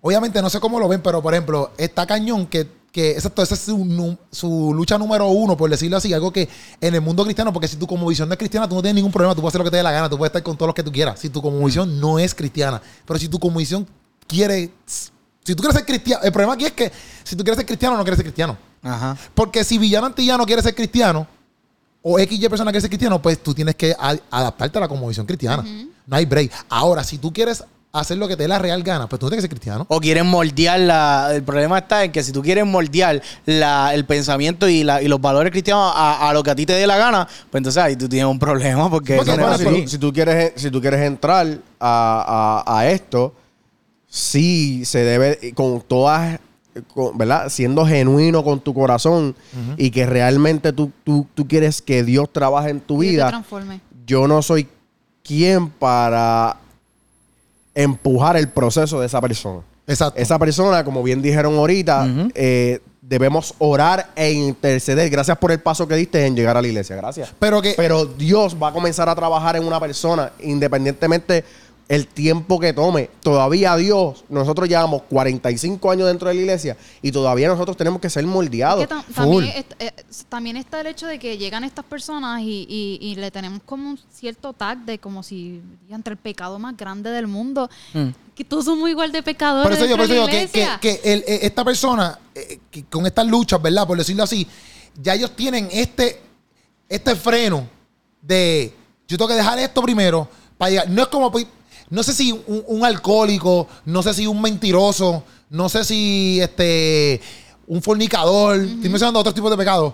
obviamente no sé cómo lo ven, pero por ejemplo, está cañón que, que exacto, esa es su, lucha número uno, por decirlo así, algo que en el mundo cristiano, porque si tu como visión no es cristiana, tú no tienes ningún problema, tú puedes hacer lo que te dé la gana, tú puedes estar con todos los que tú quieras, si tu como visión no es cristiana, pero si tu como visión quiere, si tú quieres ser cristiano, el problema aquí es que si tú quieres ser cristiano, no quieres ser cristiano.
Ajá.
Porque si Villano Antillano quiere ser cristiano, o XY persona quiere ser cristiano, pues tú tienes que adaptarte a la conmovisión cristiana. No hay break. Ahora, si tú quieres hacer lo que te dé la real gana, pues tú tienes que ser cristiano.
O quieren moldear la. El problema está en que si tú quieres moldear la, el pensamiento y, la, y los valores cristianos a, a lo que a ti te dé la gana, pues entonces ahí tú tienes un problema porque.
Porque,
eso no es
si, si tú quieres, si tú quieres entrar a, a- a esto, sí se debe, con todas, con- ¿verdad? Siendo genuino con tu corazón y que realmente tú, tú, tú quieres que Dios trabaje en tu
Y que te
vida.
transforme.
Yo no soy quien para empujar el proceso de esa persona.
Exacto.
Esa persona, como bien dijeron ahorita, eh, debemos orar e interceder. Gracias por el paso que diste en llegar a la iglesia. Gracias.
Pero que
Pero Dios va a comenzar a trabajar en una persona independientemente el tiempo que tome. Todavía Dios, nosotros llevamos 45 años dentro de la iglesia y todavía nosotros tenemos que ser moldeados.
Es que tam-
full.
también, eh, también está el hecho de que llegan estas personas y, y- y le tenemos como un cierto tag de como si entre el pecado más grande del mundo.
Mm.
Que todos somos igual de pecadores.
por eso yo, por eso
la
que, que- que el- eh, esta persona, eh, que con estas luchas, ¿verdad? Por decirlo así, ya ellos tienen este, este freno de yo tengo que dejar esto primero para llegar. No es como, pues, no sé si un, un alcohólico, no sé si un mentiroso, no sé si este un fornicador, estoy mencionando otros tipos de pecados,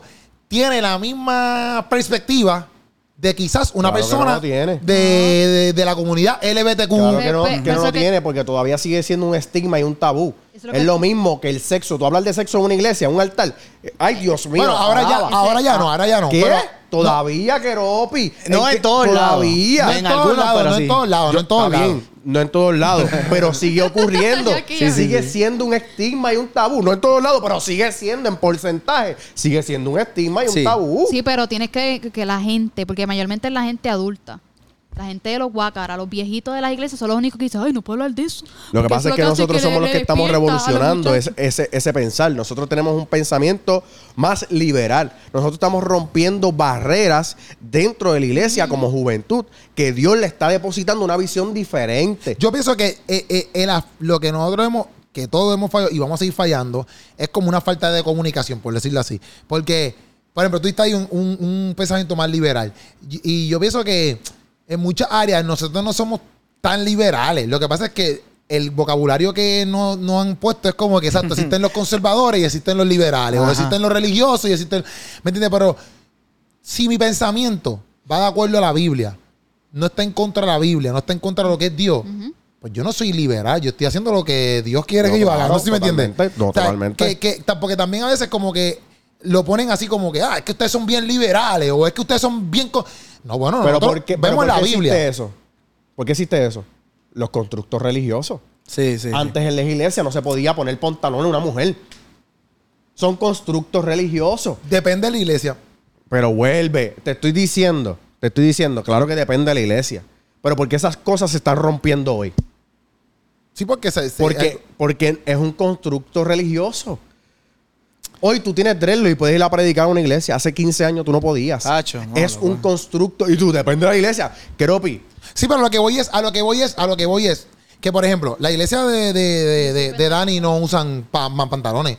tiene la misma perspectiva de quizás una
Claro
persona
no lo tiene.
de, de- de la comunidad LBTQ.
Claro que no, que no lo tiene porque todavía sigue siendo un estigma y un tabú.
Es lo
es
que-
lo mismo que el sexo. Tú hablas de sexo en una iglesia, en un altar. Ay, Dios mío.
Bueno, ahora ya, ahora ya no, ahora ya no.
¿Qué?
pero-
todavía, Keropi.
No en todos lados.
Todavía.
no
en
todos
algunos,
lados,
pero
no
sí.
en todos lados, no en todos
está
lados.
bien, no en todos lados, pero sigue ocurriendo. Sí, sigue siendo un estigma y un tabú. No en todos lados, pero sigue siendo en porcentaje. Sigue siendo un estigma y un tabú.
Sí, pero tienes que, que la gente, porque mayormente es la gente adulta. La gente de los guacaras, los viejitos de las iglesias son los únicos que dicen, ay, no puedo hablar de eso.
Lo que pasa es que nosotros somos los que estamos revolucionando ese, ese, ese pensar. Nosotros tenemos un pensamiento más liberal. Nosotros estamos rompiendo barreras dentro de la iglesia como juventud, que Dios le está depositando una visión diferente.
Yo pienso que eh, eh, el lo que nosotros hemos, que todos hemos fallado y vamos a seguir fallando, es como una falta de comunicación, por decirlo así. Porque, por ejemplo, tú estás ahí un, un- un pensamiento más liberal. Y, y yo pienso que en muchas áreas nosotros no somos tan liberales. Lo que pasa es que el vocabulario que nos no han puesto es como que, exacto, existen los conservadores y existen los liberales, o existen los religiosos y existen... ¿Me entiendes? Pero si mi pensamiento va de acuerdo a la Biblia, no está en contra de la Biblia, no está en contra de lo que es Dios, pues yo no soy liberal, yo estoy haciendo lo que Dios quiere
No,
que yo haga, no sé si me entiendes.
no,
O sea,
totalmente.
que- que- ta- porque también a veces como que lo ponen así como que, ah, es que ustedes son bien liberales o es que ustedes son bien... co-". No, bueno,
pero ¿por qué, pero
vemos
¿por
la
qué existe
Biblia.
eso? ¿Por qué existe eso? Los constructos religiosos.
Sí, sí.
Antes en la iglesia no se podía poner pantalón a una mujer. Son constructos religiosos.
Depende de la iglesia.
Pero vuelve, te estoy diciendo, te estoy diciendo, claro que depende de la iglesia. Pero ¿por qué esas cosas se están rompiendo hoy?
Sí, porque se, se-
Porque,
eh,
porque es un constructo religioso. Hoy tú tienes dreadlock y puedes ir a predicar a una iglesia. Hace 15 años tú no podías.
Tacho, no,
es un constructo. Y tú, depende de la iglesia. Keropi,
Sí, pero lo que voy es, a lo que voy es, a lo que voy es, que por ejemplo, la iglesia de, de, de, de- de Dani no usan pa- pantalones.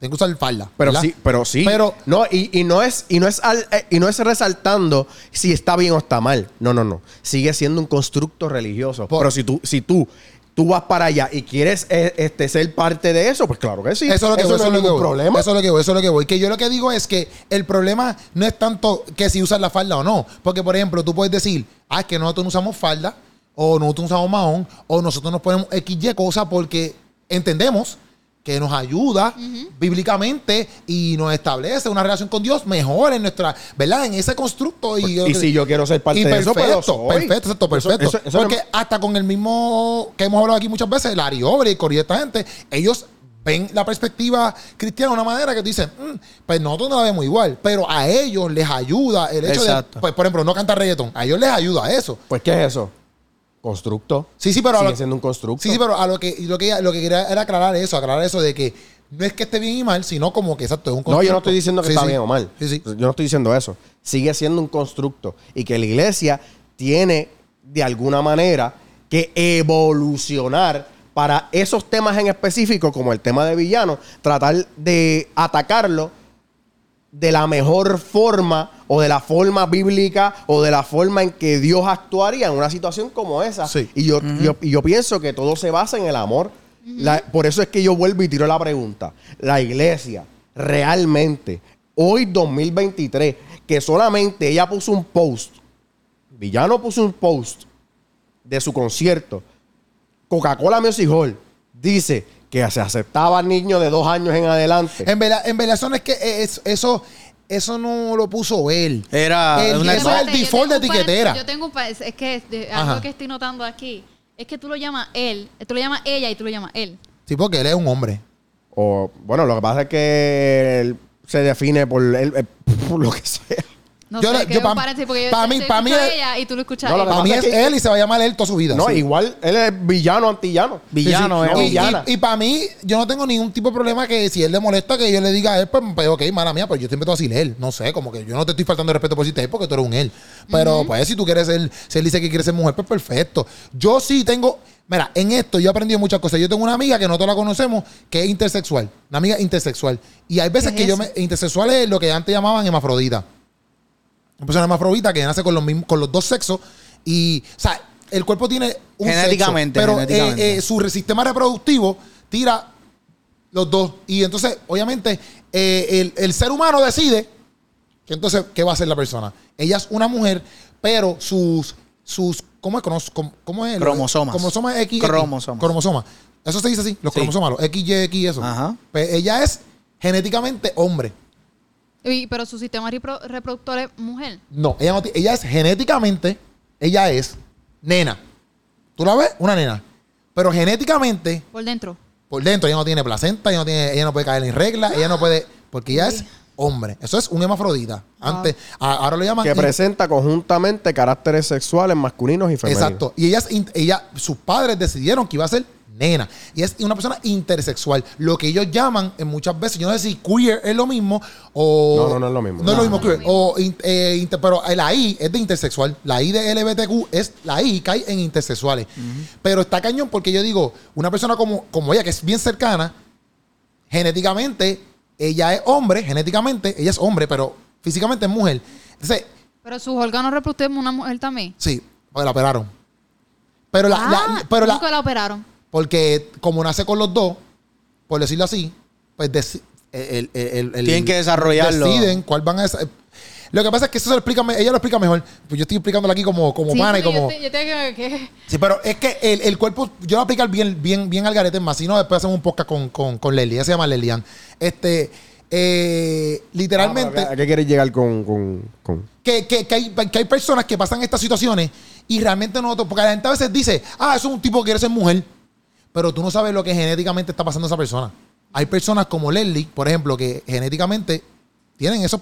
Tienen que usar falda.
Pero
¿verdad?
sí, pero sí.
Pero-
no, y, y no es, y no es al- eh, y no es resaltando si está bien o está mal. No, no, no. Sigue siendo un constructo religioso.
Por-
pero si tú, si tú, tú vas para allá y quieres eh, este, ser parte de eso, pues claro que sí.
Eso es lo que voy,
no
eso
es
lo que voy.
problema.
Eso es lo que voy, eso es lo que voy. Que yo lo que digo es que el problema no es tanto que si usas la falda o no. Porque, por ejemplo, tú puedes decir, ah, es que nosotros no usamos falda, o nosotros no usamos mahón, o nosotros nos ponemos XY cosa porque entendemos que nos ayuda bíblicamente y nos establece una relación con Dios mejor en nuestra, ¿verdad? En ese constructo. Y,
y si yo quiero ser parte
y
de eso, pues
perfecto, perfecto,
Eso-
perfecto.
eso- eso no-
Porque hasta con el mismo que hemos hablado aquí muchas veces, Larry Obre y Cory, esta gente, ellos ven la perspectiva cristiana de una manera que tú dices, "Mm, pues nosotros no la vemos igual, pero a ellos les ayuda el hecho
Exacto.
de, pues, por ejemplo, no cantar reggaetón, a ellos les ayuda eso.
Pues, ¿qué es eso? Constructo.
Sí, sí, pero a lo,
siendo un constructo.
sí, sí, pero a lo que lo que lo que quería era aclarar eso, aclarar eso de que no es que esté bien y mal, sino como que exacto, es un
No, yo no
constructo.
estoy diciendo que
Sí,
está
sí.
bien o mal.
Sí, sí.
Yo no estoy diciendo eso. Sigue siendo un constructo. Y que la iglesia tiene, de alguna manera, que evolucionar para esos temas en específico, como el tema de villano, tratar de atacarlo de la mejor forma o de la forma bíblica o de la forma en que Dios actuaría en una situación como esa.
Sí.
Y yo, yo- y yo pienso que todo se basa en el amor. La- por eso es que yo vuelvo y tiro la pregunta. La iglesia, realmente, hoy 2023, que solamente ella puso un post, Villano puso un post de su concierto, Coca-Cola Music Hall, dice que se aceptaba niños de dos años en adelante.
En verdad, en verdad eso no es que es- eso eso no lo puso él.
Era
El-
una
eso es el
Espérate, yo
default de etiquetera.
Yo tengo un par- es que de- algo que estoy notando aquí es que tú lo llamas él, tú lo llamas ella y tú lo llamas él.
Sí, porque él es un hombre.
O, bueno, lo que pasa es que él se define por, él- eh, por lo que sea.
No
Yo
sé,
yo
es un
pa-
te-
mí-
te
pa' mí es-
ella y tú lo escuchas
No,
él.
Para mí es
es que-
él y se va a llamar él toda su vida.
No,
sí.
igual él es villano, antillano.
Villano,
Sí, sí,
eh.
no,
Y,
villana.
para mí, yo no tengo ningún tipo de problema que si él le molesta que yo le diga a él, pues, pues, ok, mala mía, pues yo siempre te voy a decir él. No sé, como que yo no te estoy faltando de respeto por decirte él porque tú eres un él. Pero pues si tú quieres ser, si él dice que quiere ser mujer, pues perfecto. Yo sí tengo, mira, en esto yo he aprendido muchas cosas. Yo tengo una amiga que nosotros la conocemos que es intersexual, una amiga intersexual. Y hay veces
¿Qué
que
es
yo me, intersexual es lo que antes llamaban hermafrodita. Una persona hermafrodita que nace con los, mismos, con los dos sexos y, o sea, el cuerpo tiene un
Genéticamente,
sexo, pero
genéticamente.
eh, eh, su sistema reproductivo tira los dos. Y entonces, obviamente, eh, el, el ser humano decide que entonces, ¿qué va a hacer la persona? Ella es una mujer, pero sus, sus ¿cómo es? Com- ¿Cómo es?
Cromosomas.
Cromosomas X. X.
Cromosomas.
Cromosomas. Eso se dice así, los
Sí.
cromosomas, los X, Y, X, eso.
Ajá.
Pues ella es genéticamente hombre.
Y- pero su sistema repro- reproductor es mujer.
No, ella, no ella es genéticamente, ella es nena. ¿Tú la ves? Una nena. Pero genéticamente,
Por dentro.
por dentro, ella no tiene placenta, ella no, tiene, ella no puede caer en regla, ella no puede, porque ella es hombre. Eso es un hermafrodita. Antes, a- ahora lo llaman.
Que presenta conjuntamente caracteres sexuales masculinos y femeninos.
Exacto. Y ella, es in- ella, sus padres decidieron que iba a ser nena. Y es una persona intersexual. Lo que ellos llaman, en muchas veces, yo no sé si queer es lo mismo o.
No, no, no es lo mismo.
No es lo mismo
no
queer. O in- eh, inter- pero la I es de intersexual. La I de LBTQ es la I cae en intersexuales. Pero está cañón porque yo digo, una persona como, como ella, que es bien cercana, genéticamente, ella es hombre, genéticamente, ella es hombre, pero físicamente es mujer. Entonces,
Pero sus órganos reproductivos una mujer también.
sí, pues la operaron. Pero la,
ah,
la- pero la,
nunca la operaron.
Porque como nace con los dos, por decirlo así, pues deci- el, el- el- el-
Tienen que desarrollarlo.
Deciden cuál van a Lo que pasa es que eso se lo explica, ella lo explica mejor. Pues yo estoy explicándolo aquí como, como
Sí,
pana y como.
Yo, te- yo que-
Sí, pero es que el, el cuerpo, yo lo voy a aplicar bien, bien, bien al garete más. Si no, después hacemos un podcast con, con, con Leslie. Ella se llama Lelian. Este, eh, literalmente
Ah, ¿A qué quieres llegar con, con, con-
que, que- que hay, que hay personas que pasan estas situaciones y realmente nosotros, porque la gente a veces dice, ah, eso es un tipo que quiere ser mujer, pero tú no sabes lo que genéticamente está pasando a esa persona. Hay personas como Leslie, por ejemplo, que genéticamente tienen eso,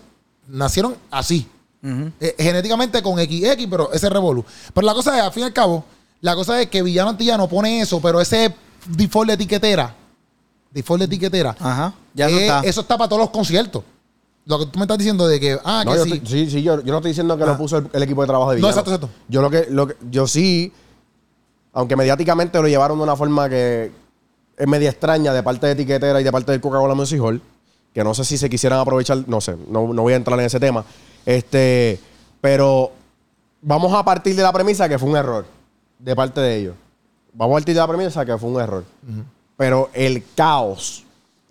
nacieron así. Eh, genéticamente con XX, pero ese revolú. Pero la cosa es, al fin y al cabo, la cosa es que Villano Antillano pone eso, pero ese default de etiquetera, default de etiquetera,
Ajá. Ya
eh,
eso está.
eso está para todos los conciertos. Lo que tú me estás diciendo de que, ah,
No,
que
yo
sí.
estoy- sí, sí, yo, yo no estoy diciendo que
Ah.
lo puso el, el equipo de trabajo de
No,
Villano.
exacto, exacto.
Yo lo que, lo que- yo sí, aunque mediáticamente lo llevaron de una forma que es media extraña de parte de Etiquetera y de parte del Coca-Cola Music Hall, que no sé si se quisieran aprovechar, no sé, no, no voy a entrar en ese tema. Este, pero vamos a partir de la premisa que fue un error de parte de ellos. Vamos a partir de la premisa que fue un error. Pero el caos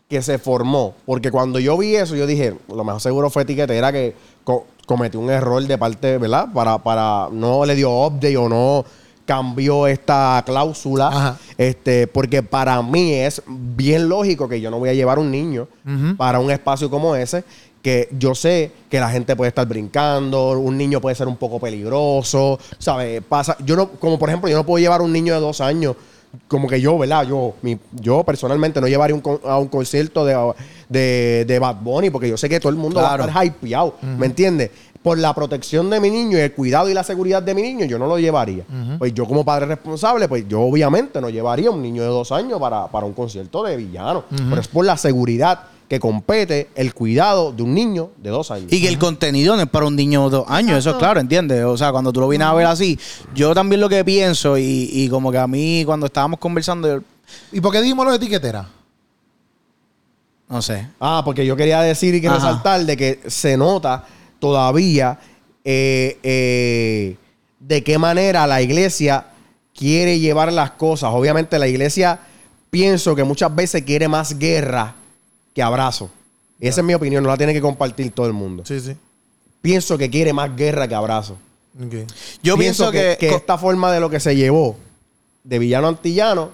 que se formó, porque cuando yo vi eso, yo dije, lo mejor seguro fue etiquetera que co- cometió un error de parte, ¿verdad? Para, para, no le dio update o no cambió esta cláusula.
Ajá.
Este, porque para mí es bien lógico que yo no voy a llevar un niño para un espacio como ese, que yo sé que la gente puede estar brincando, un niño puede ser un poco peligroso, ¿sabes? Pasa, yo no, como por ejemplo, yo no puedo llevar un niño de dos años, como que yo, ¿verdad? Yo, mi, yo personalmente no llevaría un a un concierto de, de, de Bad Bunny, porque yo sé que todo el mundo
Claro.
va a estar hypeado, ¿me entiendes? Por la protección de mi niño y el cuidado y la seguridad de mi niño, yo no lo llevaría. Pues yo como padre responsable, pues yo obviamente no llevaría un niño de dos años para, para un concierto de villano. Pero es por la seguridad que compete el cuidado de un niño de dos años.
Y que el contenido no es para un niño de dos años, eso es claro, ¿entiendes? O sea, cuando tú lo vienes a ver así, yo también lo que pienso, y, y como que a mí cuando estábamos conversando, yo-
¿Y por qué dimos lo de etiquetera?
no sé.
Ah, porque yo quería decir y que resaltar de que se nota todavía eh, eh, de qué manera la iglesia quiere llevar las cosas. Obviamente la iglesia pienso que muchas veces quiere más guerra que abrazo. Esa es mi opinión, no la tiene que compartir todo el mundo.
Sí, sí.
Pienso que quiere más guerra que abrazo.
Yo pienso, que,
esta forma de lo que se llevó de villano a antillano,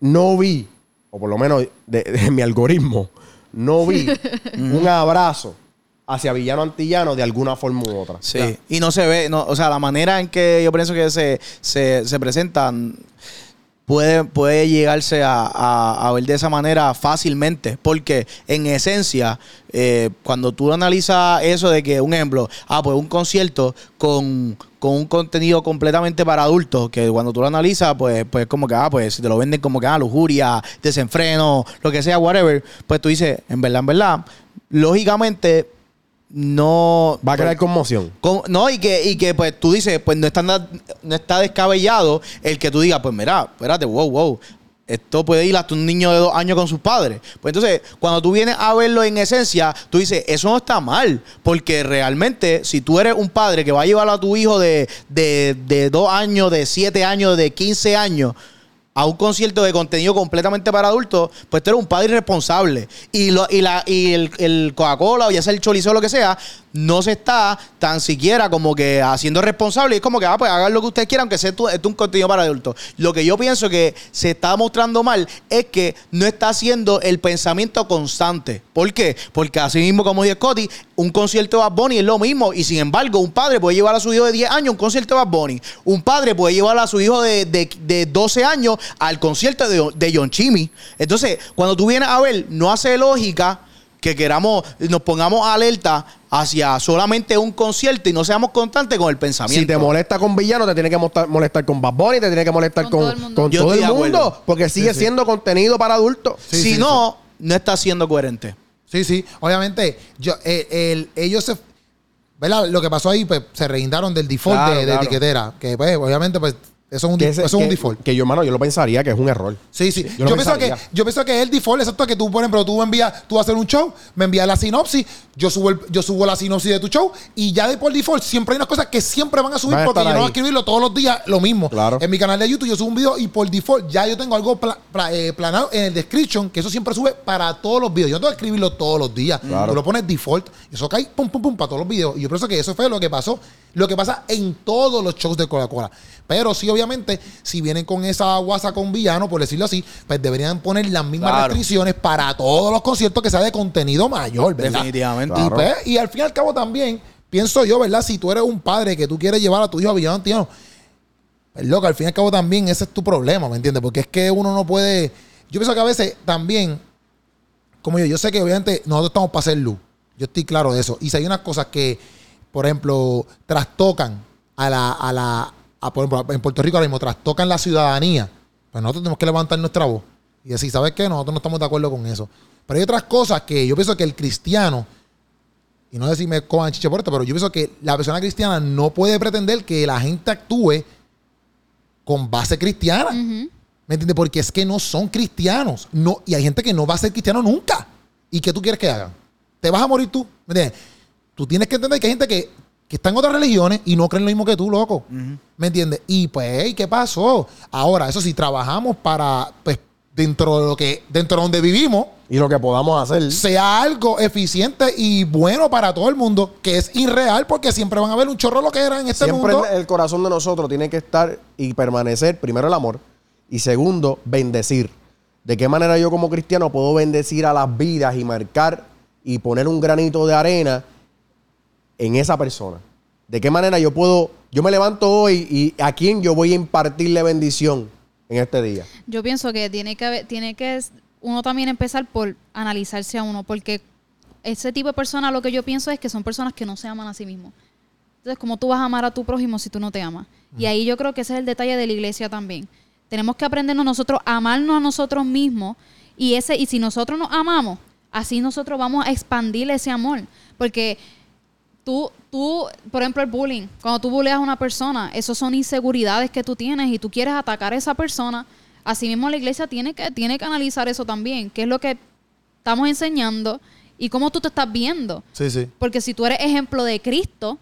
no vi, o por lo menos de, de mi algoritmo, no vi un abrazo hacia villano antillano de alguna forma u otra.
Sí. Y no se ve, no, o sea, la manera en que yo pienso que se, se, se presentan puede, puede llegarse a, a- a ver de esa manera fácilmente. Porque en esencia, eh, cuando tú analizas eso de que, un ejemplo, ah, pues un concierto con, con un contenido completamente para adultos, que cuando tú lo analizas, pues, pues como que, ah, pues te lo venden como que, ah, lujuria, desenfreno, lo que sea, whatever, pues tú dices, en verdad, en verdad, lógicamente no
Va a crear conmoción.
con- no, y que, y que pues tú dices, pues no está, no está descabellado el que tú digas, pues mira, espérate, wow, wow. Esto puede ir hasta un niño de dos años con sus padres. Pues entonces, cuando tú vienes a verlo en esencia, tú dices, eso no está mal. Porque realmente, si tú eres un padre que va a llevar a tu hijo de, de, de dos años, de siete años, de 15 años, a un concierto de contenido completamente para adultos, pues tú eres un padre irresponsable. Y, lo, y, la, y el, Coca-Cola o ya sea el chorizo o lo que sea, no se está tan siquiera como que haciendo responsable. Y es como que, ah, pues hagan lo que ustedes quieran, aunque sea un contenido para adultos. Lo que yo pienso que se está mostrando mal es que no está haciendo el pensamiento constante. ¿Por qué? Porque así mismo, como dice Scotty, un concierto de Bad Bunny es lo mismo. Y sin embargo, un padre puede llevar a su hijo de 10 años a un concierto de Bad Bunny. Un padre puede llevar a su hijo de, de- de 12 años al concierto de, de John Chimmy. Entonces, cuando tú vienes a ver, no hace lógica que queramos, nos pongamos alerta hacia solamente un concierto y no seamos constantes con el pensamiento.
Si te molesta con villano, te tiene que molestar con Bad Bunny, te tiene que molestar
Con
con,
todo el mundo.
todo el. Porque sigue
sí.
siendo contenido para adultos.
Sí,
si
sí,
no, no está siendo coherente.
Sí, sí. Obviamente, yo, eh, el- ellos se. ¿Verdad? Lo que pasó ahí, pues se reindaron del default
Claro,
de, de
claro.
etiquetera. Que, pues, obviamente, pues, eso es un,
Que ese-
eso es un
que-
default.
Que yo, hermano, yo lo pensaría que es un error.
Sí, sí.
Yo
pienso que, yo pienso que es el default, exacto, que tú, por ejemplo, tú envías, tú vas a hacer un show, me envías la sinopsis, yo subo, el- yo subo la sinopsis de tu show y ya de por default siempre hay unas cosas que siempre van a subir
Van a
porque yo no voy a escribirlo todos los días lo mismo.
Claro.
En mi canal de YouTube yo subo un video y por default ya yo tengo algo pla- pla- eh, planado en el description, que eso siempre sube para todos los videos. Yo no tengo que escribirlo todos los días.
Claro.
Tú lo pones default y eso cae pum, pum, pum para todos los videos. Y yo pienso que eso fue lo que pasó, lo que pasa en todos los shows de Coca-Cola. Pero sí, obviamente, si vienen con esa guasa con villano, por decirlo así, pues deberían poner las mismas
Claro.
restricciones para todos los conciertos que sea de contenido mayor, ¿verdad?
Definitivamente.
Y,
Claro.
pues, y al fin y al cabo también, pienso yo, ¿verdad? Si tú eres un padre que tú quieres llevar a tu hijo a villano antillano, pues loco, al fin y al cabo también ese es tu problema, ¿me entiendes? Porque es que uno no puede. Yo pienso que a veces también, como yo, yo sé que obviamente nosotros estamos para hacer luz. Yo estoy claro de eso. Y si hay unas cosas que, por ejemplo, trastocan a la, a la, a, por ejemplo, en Puerto Rico ahora mismo, trastocan la ciudadanía, pues nosotros tenemos que levantar nuestra voz y decir, ¿sabes qué? Nosotros no estamos de acuerdo con eso. Pero hay otras cosas que yo pienso que el cristiano, y no decirme coman chiche por esto, pero yo pienso que la persona cristiana no puede pretender que la gente actúe con base cristiana. ¿Me entiendes? Porque es que no son cristianos. No, y hay gente que no va a ser cristiano nunca. ¿Y qué tú quieres que hagan? ¿Te vas a morir tú? ¿Me entiendes? Tú tienes que entender que hay gente que, que está en otras religiones y no creen lo mismo que tú, loco. ¿Me entiendes? Y pues, ¿qué pasó? Ahora, eso sí, trabajamos para, pues, dentro de lo que, dentro de donde vivimos,
Y lo que podamos hacer.
sea algo eficiente y bueno para todo el mundo, que es irreal porque siempre van a haber un chorro lo que era en este
Siempre
mundo.
el corazón de nosotros tiene que estar y permanecer, primero, el amor. Y segundo, bendecir. ¿De qué manera yo como cristiano puedo bendecir a las vidas y marcar y poner un granito de arena en esa persona? ¿De qué manera yo puedo, yo me levanto hoy y a quién yo voy a impartirle bendición en este día?
Yo pienso que tiene que haber- tiene que uno también empezar por analizarse a uno, porque ese tipo de personas lo que yo pienso es que son personas que no se aman a sí mismos. Entonces, ¿cómo tú vas a amar a tu prójimo si tú no te amas? Y ahí yo creo que ese es el detalle de la iglesia también. Tenemos que aprendernos nosotros a amarnos a nosotros mismos y ese y si nosotros nos amamos, así nosotros vamos a expandir ese amor, porque tú, tú, por ejemplo, el bullying, cuando tú bulleas a una persona, eso son inseguridades que tú tienes y tú quieres atacar a esa persona. Asimismo, la iglesia tiene que, tiene que analizar eso también, qué es lo que estamos enseñando y cómo tú te estás viendo.
Sí, sí.
Porque si tú eres ejemplo de Cristo,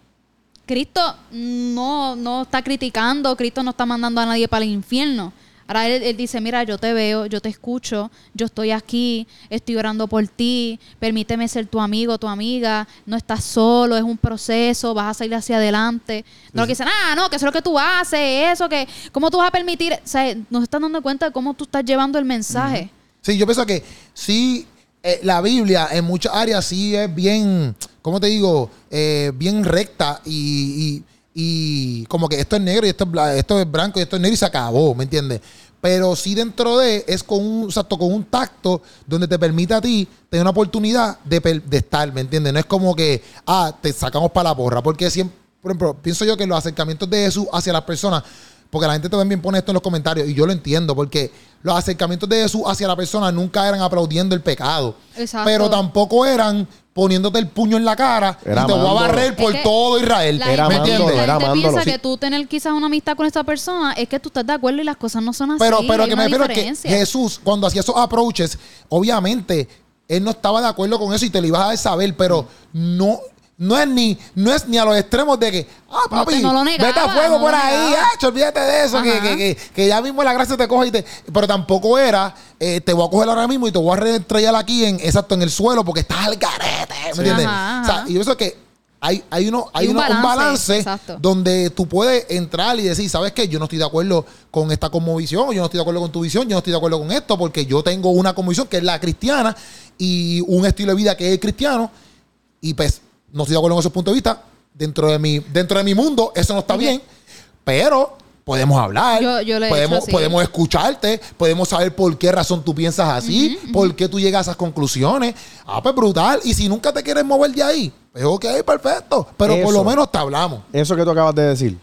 Cristo no, no está criticando, Cristo no está mandando a nadie para el infierno. Ahora él, él dice, mira, yo te veo, yo te escucho, yo estoy aquí, estoy orando por ti, permíteme ser tu amigo, tu amiga, no estás solo, es un proceso, vas a salir hacia adelante. No lo que dicen, ah, no, que eso es lo que tú haces, eso, que, ¿cómo tú vas a permitir? O sea, nos están dando cuenta de cómo tú estás llevando el mensaje.
Sí, yo pienso que sí, eh, la Biblia en muchas áreas sí es bien, ¿cómo te digo? Eh, bien recta y, y- y como que esto es negro y esto es, esto es blanco y esto es negro y se acabó, ¿me entiendes? Pero sí dentro de, es con un, exacto, con un tacto donde te permite a ti tener una oportunidad de, de estar, ¿me entiendes? No es como que, ah, te sacamos para la porra, porque siempre, por ejemplo, pienso yo que los acercamientos de Jesús hacia las personas, porque la gente también pone esto en los comentarios y yo lo entiendo, porque los acercamientos de Jesús hacia la persona nunca eran aplaudiendo el pecado,
Exacto.
pero tampoco eran poniéndote el puño en la cara
Era
y te voy a barrer por
Es que
todo Israel.
La
Era
¿Me entiendes?
la gente piensa
sí.
que tú tener quizás una amistad con esta persona es que tú estás de acuerdo y las cosas no son así.
Pero, pero que me refiero es que. Jesús, cuando hacía esos approaches, obviamente, él no estaba de acuerdo con eso y te lo ibas a saber, pero no, no es ni, no es ni a los extremos de que, ah,
No
papi,
te- no negaba,
vete a fuego por ahí, ah, olvídate de eso, que, que, que, que ya mismo la gracia te coge y te. Pero tampoco era, eh, te voy a coger ahora mismo y te voy a reestrellar aquí en, exacto, en el suelo porque estás al garete. ¿Me
Sí.
entiendes?
Ajá,
O sea, y yo pienso que hay, hay, uno, hay
un
uno- un
balance,
balance donde tú puedes entrar y decir, ¿sabes qué? Yo no estoy de acuerdo con esta cosmovisión, o yo no estoy de acuerdo con tu visión, yo no estoy de acuerdo con esto, porque yo tengo una cosmovisión que es la cristiana y un estilo de vida que es el cristiano, y pues no estoy de acuerdo con esos puntos de vista. Dentro de mi, dentro de mi mundo, eso no está bien, pero podemos hablar,
Yo- yo lo he
podemos, podemos escucharte, podemos saber por qué razón tú piensas así, por qué tú llegas a esas conclusiones. Ah, pues brutal. Y si nunca te quieres mover de ahí, pues ok, perfecto. Pero por lo menos te hablamos.
Eso que tú acabas de decir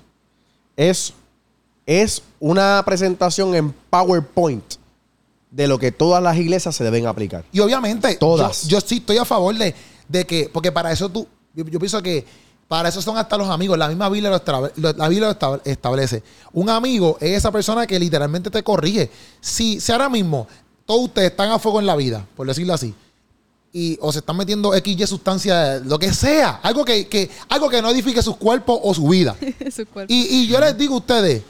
es, es una presentación en PowerPoint de lo que todas las iglesias se deben aplicar.
Y obviamente,
Todas.
Yo, yo sí estoy a favor de, de que, porque para eso tú, yo, yo pienso que para eso son hasta los amigos. La misma Biblia lo, la Biblia lo esta- establece. Un amigo es esa persona que literalmente te corrige. Si, si ahora mismo todos ustedes están a fuego en la vida, por decirlo así, y o se están metiendo X, Y sustancia, lo que sea, algo que, que, algo que no edifique sus cuerpos o su vida.
Su.
Y, y yo les digo a ustedes,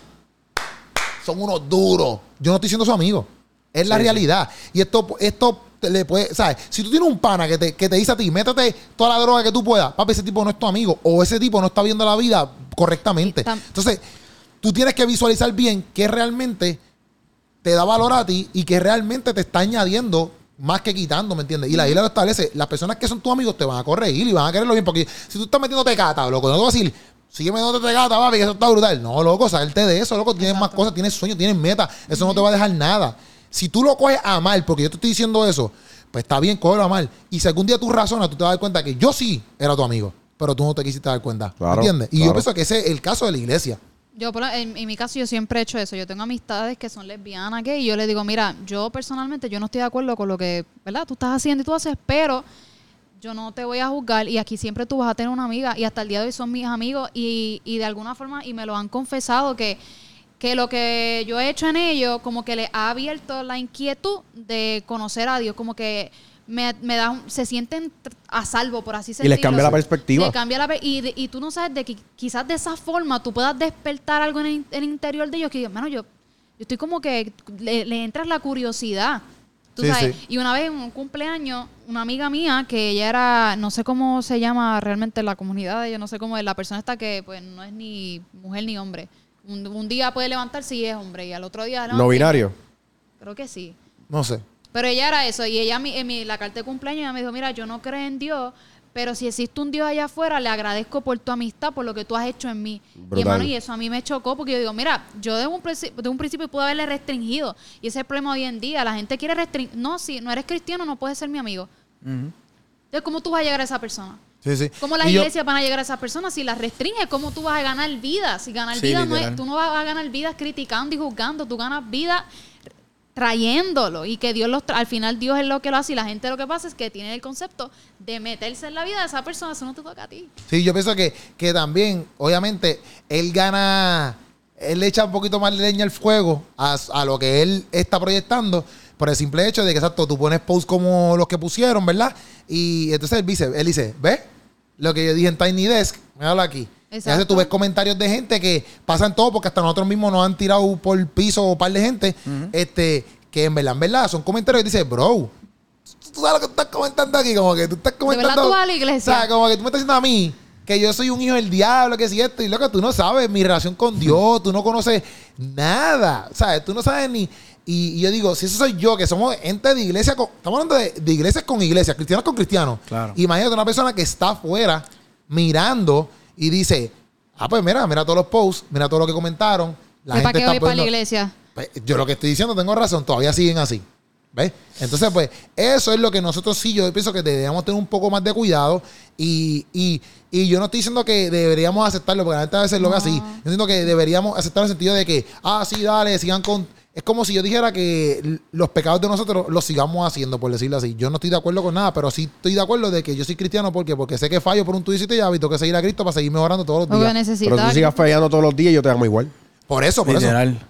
son unos duros. Yo no estoy siendo su amigo. Es la
Sí, sí.
realidad. Y esto, esto te le puede, ¿sabes? Si tú tienes un pana que te, que te dice a ti, métete toda la droga que tú puedas, papi, ese tipo no es tu amigo. O ese tipo no está viendo la vida correctamente.
Tam-
Entonces, tú tienes que visualizar bien qué realmente te da valor a ti y que realmente te está añadiendo más que quitando, ¿me entiendes? Y la Biblia lo establece. Las personas que son tus amigos te van a corregir y van a quererlo bien. Porque si tú estás metiéndote gata, loco, no te voy a decir, sigue metiéndote gata, papi, que eso está brutal. No, loco, salte de eso, loco. Tienes más cosas, tienes sueños, tienes metas. Eso no te va a dejar nada. Si tú lo coges a mal, porque yo te estoy diciendo eso, pues está bien, cógelo a mal. Y si algún día tú razonas, tú te vas a dar cuenta que yo sí era tu amigo, pero tú no te quisiste dar cuenta.
Claro,
¿Entiendes? Y yo pienso que ese es el caso de la iglesia.
Yo, por- en, en mi caso, yo siempre he hecho eso. Yo tengo amistades que son lesbianas, gay, y yo les digo, mira, yo personalmente, yo no estoy de acuerdo con lo que, ¿verdad? Tú estás haciendo y tú haces, pero yo no te voy a juzgar y aquí siempre tú vas a tener una amiga y hasta el día de hoy son mis amigos y, y de alguna forma, y me lo han confesado, que, que lo que yo he hecho en ellos, como que les ha abierto la inquietud de conocer a Dios, como que me, me da un- se sienten a salvo, por así
Y les
decirlo.
cambia la perspectiva.
Le cambia la per- y, de- y tú no sabes de que quizás de esa forma tú puedas despertar algo en el, in- en el interior de ellos que bueno, yo, yo estoy como que le, le entras la curiosidad. Tú
Sí,
sabes.
sí.
Y una vez en un cumpleaños, una amiga mía que ella era, no sé cómo se llama realmente la comunidad de ella, no sé cómo es, la persona esta que pues no es ni mujer ni hombre. Un, un día puede levantarse y es hombre y al otro día
No binario.
Creo que sí.
No sé.
Pero ella era eso, y ella mi- en mi, la carta de cumpleaños ella me dijo, mira, yo no creo en Dios, pero si existe un Dios allá afuera, le agradezco por tu amistad, por lo que tú has hecho en mí. Y hermano, y eso a mí me chocó, porque yo digo, mira, yo de un, de un principio pude haberle restringido, y ese es el problema hoy en día, la gente quiere restringir, no, si no eres cristiano, no puedes ser mi amigo. Entonces, ¿cómo tú vas a llegar a esa persona?
Sí, sí.
¿Cómo las
yo-
iglesias van a llegar a esas personas? Si las restringes, ¿cómo tú vas a ganar vida? Si ganar
Sí,
vida no es, tú no vas a ganar vidas criticando y juzgando, tú ganas vida trayéndolo y que Dios los tra- al final Dios es lo que lo hace y la gente lo que pasa es que tiene el concepto de meterse en la vida de esa persona, eso no te toca a ti.
Sí, yo pienso que, que también, obviamente, él gana, él le echa un poquito más leña al fuego a, a lo que él está proyectando por el simple hecho de que, exacto, tú pones posts como los que pusieron, ¿verdad? Y entonces él dice, él dice, ¿ves? Lo que yo dije en Tiny Desk, míralo aquí.
Exacto.
entonces tú ves comentarios de gente que pasan todo porque hasta nosotros mismos nos han tirado por el piso un par de gente, este, que en verdad, en verdad, son comentarios que dice, bro, tú sabes lo que tú estás comentando aquí, como que tú estás comentando.
verdad tú vas a la iglesia?
O sea, como que tú me estás diciendo a mí que yo soy un hijo del diablo, que si esto, y lo que tú no sabes mi relación con Dios, tú no conoces nada, ¿sabes? Tú no sabes ni. Y, y yo digo, si eso soy yo, que somos ente de iglesia, con- estamos hablando de, de iglesias con iglesias, cristianos con cristianos.
Claro.
Imagínate una persona que está afuera mirando y dice, ah, pues mira, mira todos los posts, mira todo lo que comentaron. La
¿Para
gente
qué
está
voy para la iglesia?
pues, yo lo que estoy diciendo tengo razón, todavía siguen así. ¿Ves? Entonces, pues, eso es lo que nosotros sí, yo pienso que deberíamos tener un poco más de cuidado. Y, y, y yo no estoy diciendo que deberíamos aceptarlo, porque la gente a veces lo ve así. Yo entiendo que deberíamos aceptar en el sentido de que, ah, sí, dale, sigan con. Es como si yo dijera que los pecados de nosotros los sigamos haciendo, por decirlo así. Yo no estoy de acuerdo con nada, pero sí estoy de acuerdo de que yo soy cristiano porque porque sé que fallo por un tuit y tengo que seguir a Cristo para seguir mejorando todos los días.
Pero tú sigas fallando todos los días y yo te amo igual.
Por eso, por eso.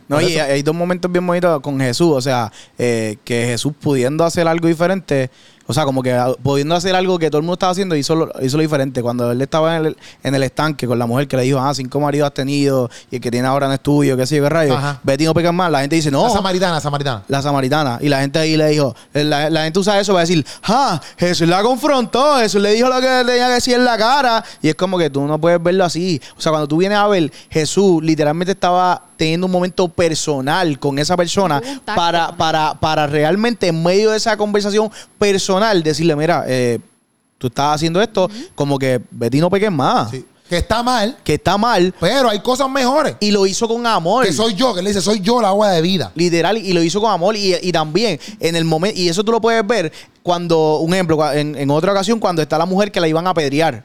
No,
Por
y
eso.
hay dos momentos bien bonitos con Jesús. O sea, eh, que Jesús pudiendo hacer algo diferente, o sea, como que pudiendo hacer algo que todo el mundo estaba haciendo, hizo lo, hizo lo diferente. Cuando él estaba en el, en el estanque con la mujer que le dijo, ah, cinco maridos has tenido y el que tiene ahora en estudio, qué sé yo, qué rayo.
Ajá.
Betty no peca más. La gente dice, no.
La samaritana, la samaritana.
la samaritana. Y la gente ahí le dijo, la, la gente usa eso para decir, ah, Jesús la confrontó, Jesús le dijo lo que tenía que decir en la cara. Y es como que tú no puedes verlo así. O sea, cuando tú vienes a ver, Jesús literalmente estaba teniendo un momento personal con esa persona para, para, para realmente en medio de esa conversación personal decirle, mira, eh, tú estás haciendo esto, como que Betty no peques más.
Sí. Que está mal,
Que está mal.
pero hay cosas mejores.
Y lo hizo con amor.
Que soy yo, que le dice, soy yo la agua de vida.
Literal, y lo hizo con amor. Y, y también en el momento, y eso tú lo puedes ver cuando, un ejemplo, en, en otra ocasión, cuando está la mujer que la iban a apedrear.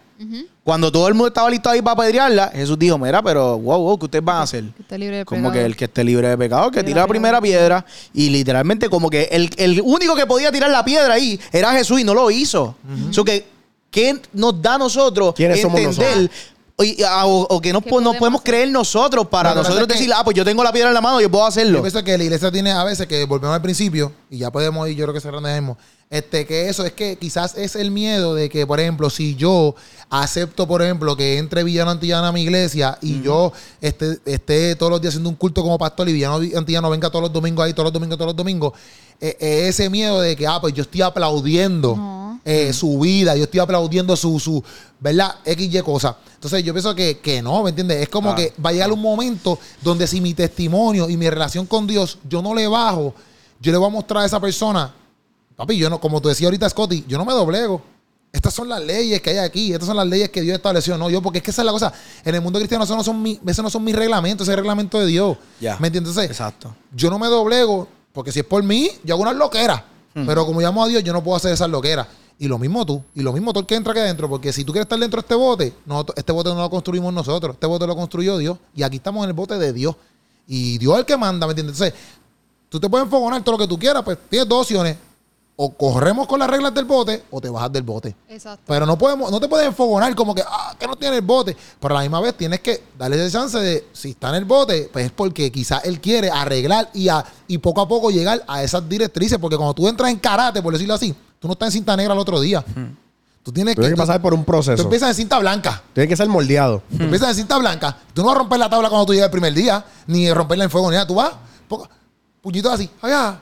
Cuando todo el mundo estaba listo ahí para apedrearla, Jesús dijo: Mira, pero wow, wow, ¿qué ustedes van a hacer?
Que esté libre de
Como
pecado.
que el que esté libre de pecado, que
tire
la primera piedra. Y literalmente, como que el, el único que podía tirar la piedra ahí era Jesús y no lo hizo. So que, ¿qué nos da a nosotros
¿Quiénes somos
entender? O, y- a- o- o que nos,
¿Qué
po- nos
podemos
podemos
hacer?
creer nosotros para
Lo que pasa
nosotros
es que-
decir, ah, pues yo tengo la piedra en la mano, yo puedo hacerlo.
Yo pienso que la iglesia tiene a veces que volvemos al principio, y ya podemos ir, yo creo que cerrando ya mismo, este, que eso es que quizás es el miedo de que, por ejemplo, si yo acepto, por ejemplo, que entre Villano Antillano a mi iglesia y yo esté, esté todos los días haciendo un culto como pastor y Villano Antillano venga todos los domingos ahí, todos los domingos, todos los domingos, eh, eh, ese miedo de que, ah, pues yo estoy aplaudiendo
No.
Eh, su vida, yo estoy aplaudiendo su, su ¿verdad? X, Y cosa. Entonces yo pienso que, que no, ¿me entiendes? Es como
Ah.
que va a llegar un momento donde si mi testimonio y mi relación con Dios, yo no le bajo, yo le voy a mostrar a esa persona, papi, yo no, como tú decías ahorita, Scotty, yo no me doblego. Estas son las leyes que hay aquí, estas son las leyes que Dios estableció, no yo, porque es que esa es la cosa. En el mundo cristiano, eso no son, mi, eso no son mis reglamentos, ese es el reglamento de Dios. ¿Me entiendes? Entonces,
Exacto.
yo no me doblego, porque si es por mí, yo hago unas loqueras. Pero como llamo a Dios, yo no puedo hacer esas loqueras. Y lo mismo tú, y lo mismo todo el que entra aquí adentro, porque si tú quieres estar dentro de este bote, nosotros- este bote no lo construimos nosotros, este bote lo construyó Dios, y aquí estamos en el bote de Dios. Y Dios es el que manda, ¿me entiendes? Entonces, tú te puedes enfogonar todo lo que tú quieras, pues tienes dos opciones. O corremos con las reglas del bote, o te bajas del bote.
Exacto.
Pero no podemos, no te puedes enfogonar como que, ah, que no tiene el bote. Pero a la misma vez tienes que darle ese chance de, si está en el bote, pues es porque quizás él quiere arreglar y, a- y poco a poco llegar a esas directrices. Porque cuando tú entras en karate, por decirlo así, tú no estás en cinta negra el otro día. Tú tienes que,
Tienes que pasar por un
tú
proceso.
empiezas en cinta blanca.
Tienes que ser moldeado.
Tú empiezas en cinta blanca. Tú no vas a romper la tabla cuando tú llegas el primer día, ni romperla en fuego, ni nada. Tú vas, poco- puñitos así, allá,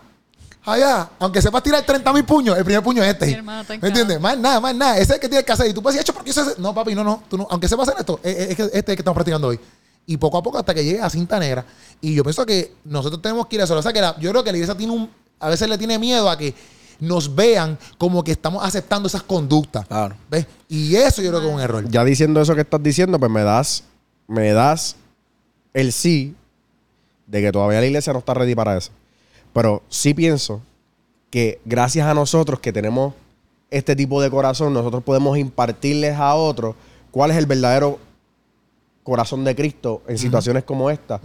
allá. Aunque sepas tirar 30 mil puños, el primer puño es este.
Hermano
¿Me entiendes? Más nada, más nada. Ese es el que tienes que hacer. Y tú puedes decir, hecho, porque eso es... No, papi, no, no. Tú no. Aunque sepas hacer esto, es, es que este es el que estamos practicando hoy. Y poco a poco hasta que llegue a cinta negra. Y yo pienso que nosotros tenemos que ir a eso. O sea, que la- yo creo que la iglesia tiene un... A veces le tiene miedo a que nos vean como que estamos aceptando esas conductas.
Claro.
¿Ves? Y eso yo creo que es un error.
Ya diciendo eso que estás diciendo, pues me das, me das el sí de que todavía la iglesia no está ready para eso. Pero sí pienso que gracias a nosotros que tenemos este tipo de corazón, nosotros podemos impartirles a otros cuál es el verdadero corazón de Cristo en situaciones como esta.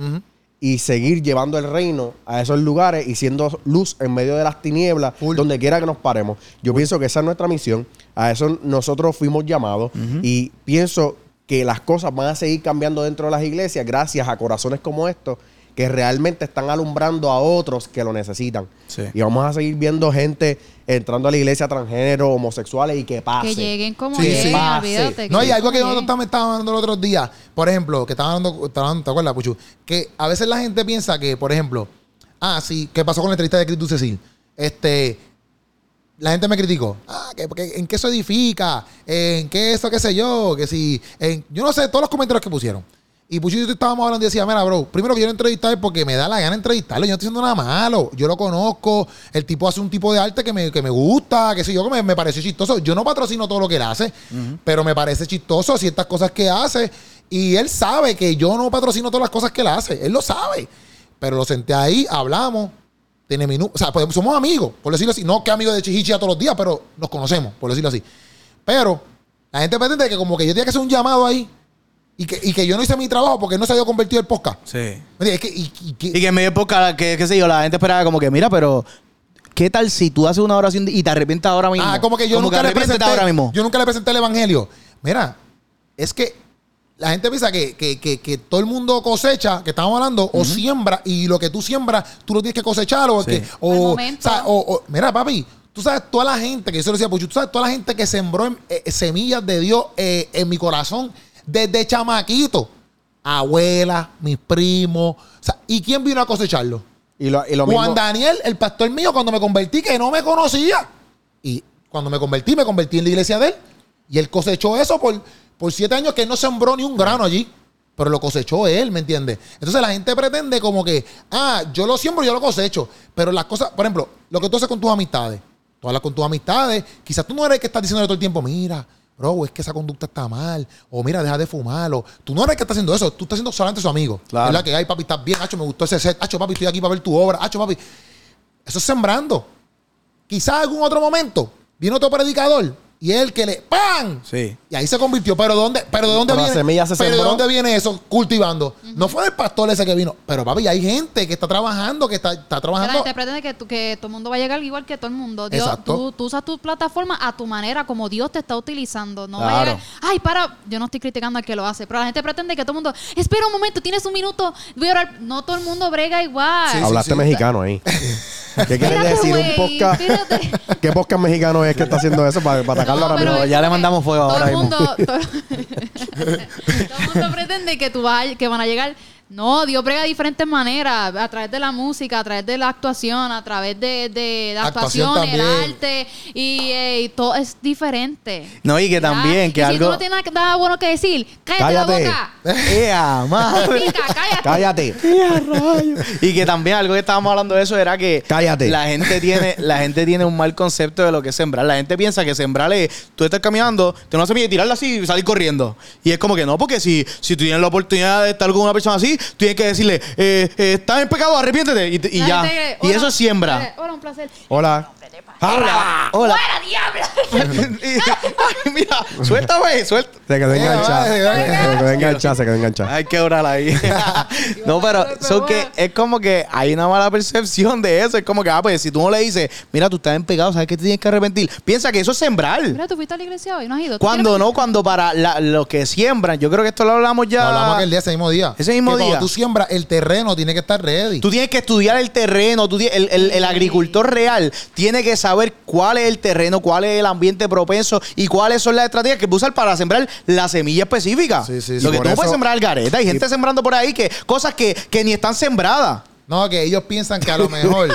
Y seguir llevando el reino a esos lugares y siendo luz en medio de las tinieblas,
Full.
donde quiera que nos paremos. Yo pienso que esa es nuestra misión, a eso nosotros fuimos llamados y pienso que las cosas van a seguir cambiando dentro de las iglesias gracias a corazones como estos que realmente están alumbrando a otros que lo necesitan.
Sí.
Y vamos a seguir viendo gente entrando a la iglesia transgénero, homosexuales y que pase.
Que lleguen como
Sí,
lleguen,
sí.
olvídate.
No, y algo que nosotros me estaban hablando los otros días, por ejemplo, que estaban hablando, ¿te acuerdas, Puchu? Que a veces la gente piensa que, por ejemplo, ah, sí, ¿qué pasó con la entrevista de Cristo Cecil? Este, la gente me criticó. Ah, que, que- ¿en qué eso edifica? ¿En qué eso, qué sé yo? Que si, en, yo no sé, todos los comentarios que pusieron. Y Puchu y yo estábamos hablando y decía, mira, bro, primero que yo lo es porque me da la gana entrevistarlo. Yo no estoy haciendo nada malo. Yo lo conozco. El tipo hace un tipo de arte que me, que me gusta, que sé yo, que me, me pareció chistoso. Yo no patrocino todo lo que él hace, pero me parece chistoso ciertas cosas que hace. Y él sabe que yo no patrocino todas las cosas que él hace. Él lo sabe. Pero lo senté ahí, hablamos. Tiene minu- o sea, pues, somos amigos, por decirlo así. No que amigos de Chichichi todos los días, pero nos conocemos, por decirlo así. Pero la gente pretende que como que yo tenía que hacer un llamado ahí y que, y que yo no hice mi trabajo porque no se había convertido el podcast.
Sí.
Es que, y, y que-
Y que en medio de época, que qué sé yo, la gente esperaba como que, mira, pero ¿qué tal si tú haces una oración y te arrepientas ahora mismo?
ah, como que yo nunca le presenté
ahora mismo.
Yo nunca le presenté el evangelio. Mira, es que la gente piensa que, que- que- que todo el mundo cosecha, que estamos hablando, o siembra, y lo que tú siembras, tú lo tienes que cosechar, o
Sí.
que, o, o sea, o- o- mira, papi, tú sabes toda la gente, que yo se lo decía, pues tú sabes toda la gente que sembró en- eh, semillas de Dios eh, en mi corazón desde chamaquito. Abuela, mis primos. O sea, ¿y quién vino a cosecharlo?
Y lo, y lo
Juan
mismo,
Daniel, el pastor mío, cuando me convertí, que no me conocía. Y cuando me convertí, me convertí en la iglesia de él. Y él cosechó eso por, por siete años que él no sembró ni un grano allí. Pero lo cosechó él, ¿me entiendes? Entonces la gente pretende como que, ah, yo lo siembro, yo lo cosecho. Pero las cosas, por ejemplo, lo que tú haces con tus amistades. Tú hablas con tus amistades. Quizás tú no eres el que estás diciendo todo el tiempo, mira, bro, es que esa conducta está mal. O mira, deja de fumar. O tú no eres que está haciendo eso. Tú estás siendo solamente su amigo.
Claro.
Es la que, ay, papi, estás bien. Hacho, me gustó ese set. Hacho, papi, estoy aquí para ver tu obra. Hacho, papi. Eso es sembrando. Quizás en algún otro momento vino otro predicador y él que le ¡pam!
Sí.
Y ahí se convirtió. Pero ¿dónde, pero de dónde
Pero la
viene?
semilla se
pero de dónde viene eso cultivando? No fue el pastor ese que vino. Pero papi, hay gente que está trabajando, que está, está
la
trabajando.
gente pretende que, tú- que todo el mundo va a llegar igual que todo el mundo. Dios,
Exacto.
tú, tú usas tu plataforma a tu manera, como Dios te está utilizando. No va a llegar, ay, para, yo no estoy criticando al que lo hace, pero la gente pretende que todo el mundo, espera un momento, tienes un minuto, voy a orar. No todo el mundo brega igual.
Sí,
hablaste
sí.
mexicano ahí. ¿Qué quieres decir? ¿Un podcast? ¿Qué podcast mexicano es que está haciendo eso para, para
No,
ahora mismo?
ya le mandamos fuego
todo
ahora
el
mismo.
mundo- todo, todo el mundo pretende que tú vas, que van a llegar. No, Dios brega de diferentes maneras, a través de la música, a través de la actuación, a través de, de la
Actuación
actuación, el arte, y, eh, y todo es diferente.
No, y que
¿verdad?
también, que
y Si
algo.
tú no tienes nada bueno que decir, cállate,
Cállate.
la boca.
¡Ea, madre!
Pica, cállate.
Cállate.
Y que también algo que estábamos hablando de eso era que
Cállate.
la gente tiene la gente tiene un mal concepto de lo que es sembrar. La gente piensa que sembrar es tú estás caminando, te una semilla y tirarla así y salir corriendo. Y es como que no, porque si, si tú tienes la oportunidad de estar con una persona así, tienes que decirle, eh, eh, estás en pecado, arrepiéntete. Y, te- y
La
ya.
gente,
y
hola,
eso es siembra.
eh, Hola, un placer.
Hola.
Hola. Hola. Ay, mira, suéltame, suelta.
Se quedó enganchada. Se quedó enganchada, se quedó enganchada.
Hay que orar ahí. no, pero son que es como que hay una mala percepción de eso. Es como que, ah, pues si tú no le dices, mira, tú estás en pecado, ¿sabes que te tienes que arrepentir? Piensa que eso es sembrar.
Mira, tú fuiste a la iglesia hoy, no has ido. ¿Tú
Cuando no, cuando para la- los que siembran, yo creo que esto lo hablamos ya.
Lo hablamos aquel día, ese mismo día.
Ese mismo
Que
día.
Cuando tú siembras, el terreno tiene que estar ready.
Tú tienes que estudiar el terreno, tú el, el- el agricultor real tiene que saber cuál es el terreno, cuál es el ambiente propenso y cuáles son las estrategias que puede usar para sembrar la semilla específica.
Sí, sí, sí.
Lo que tú no puedes sembrar al gareta. Hay gente sembrando por ahí que cosas que, que ni están sembradas.
No, que ellos piensan que a lo mejor.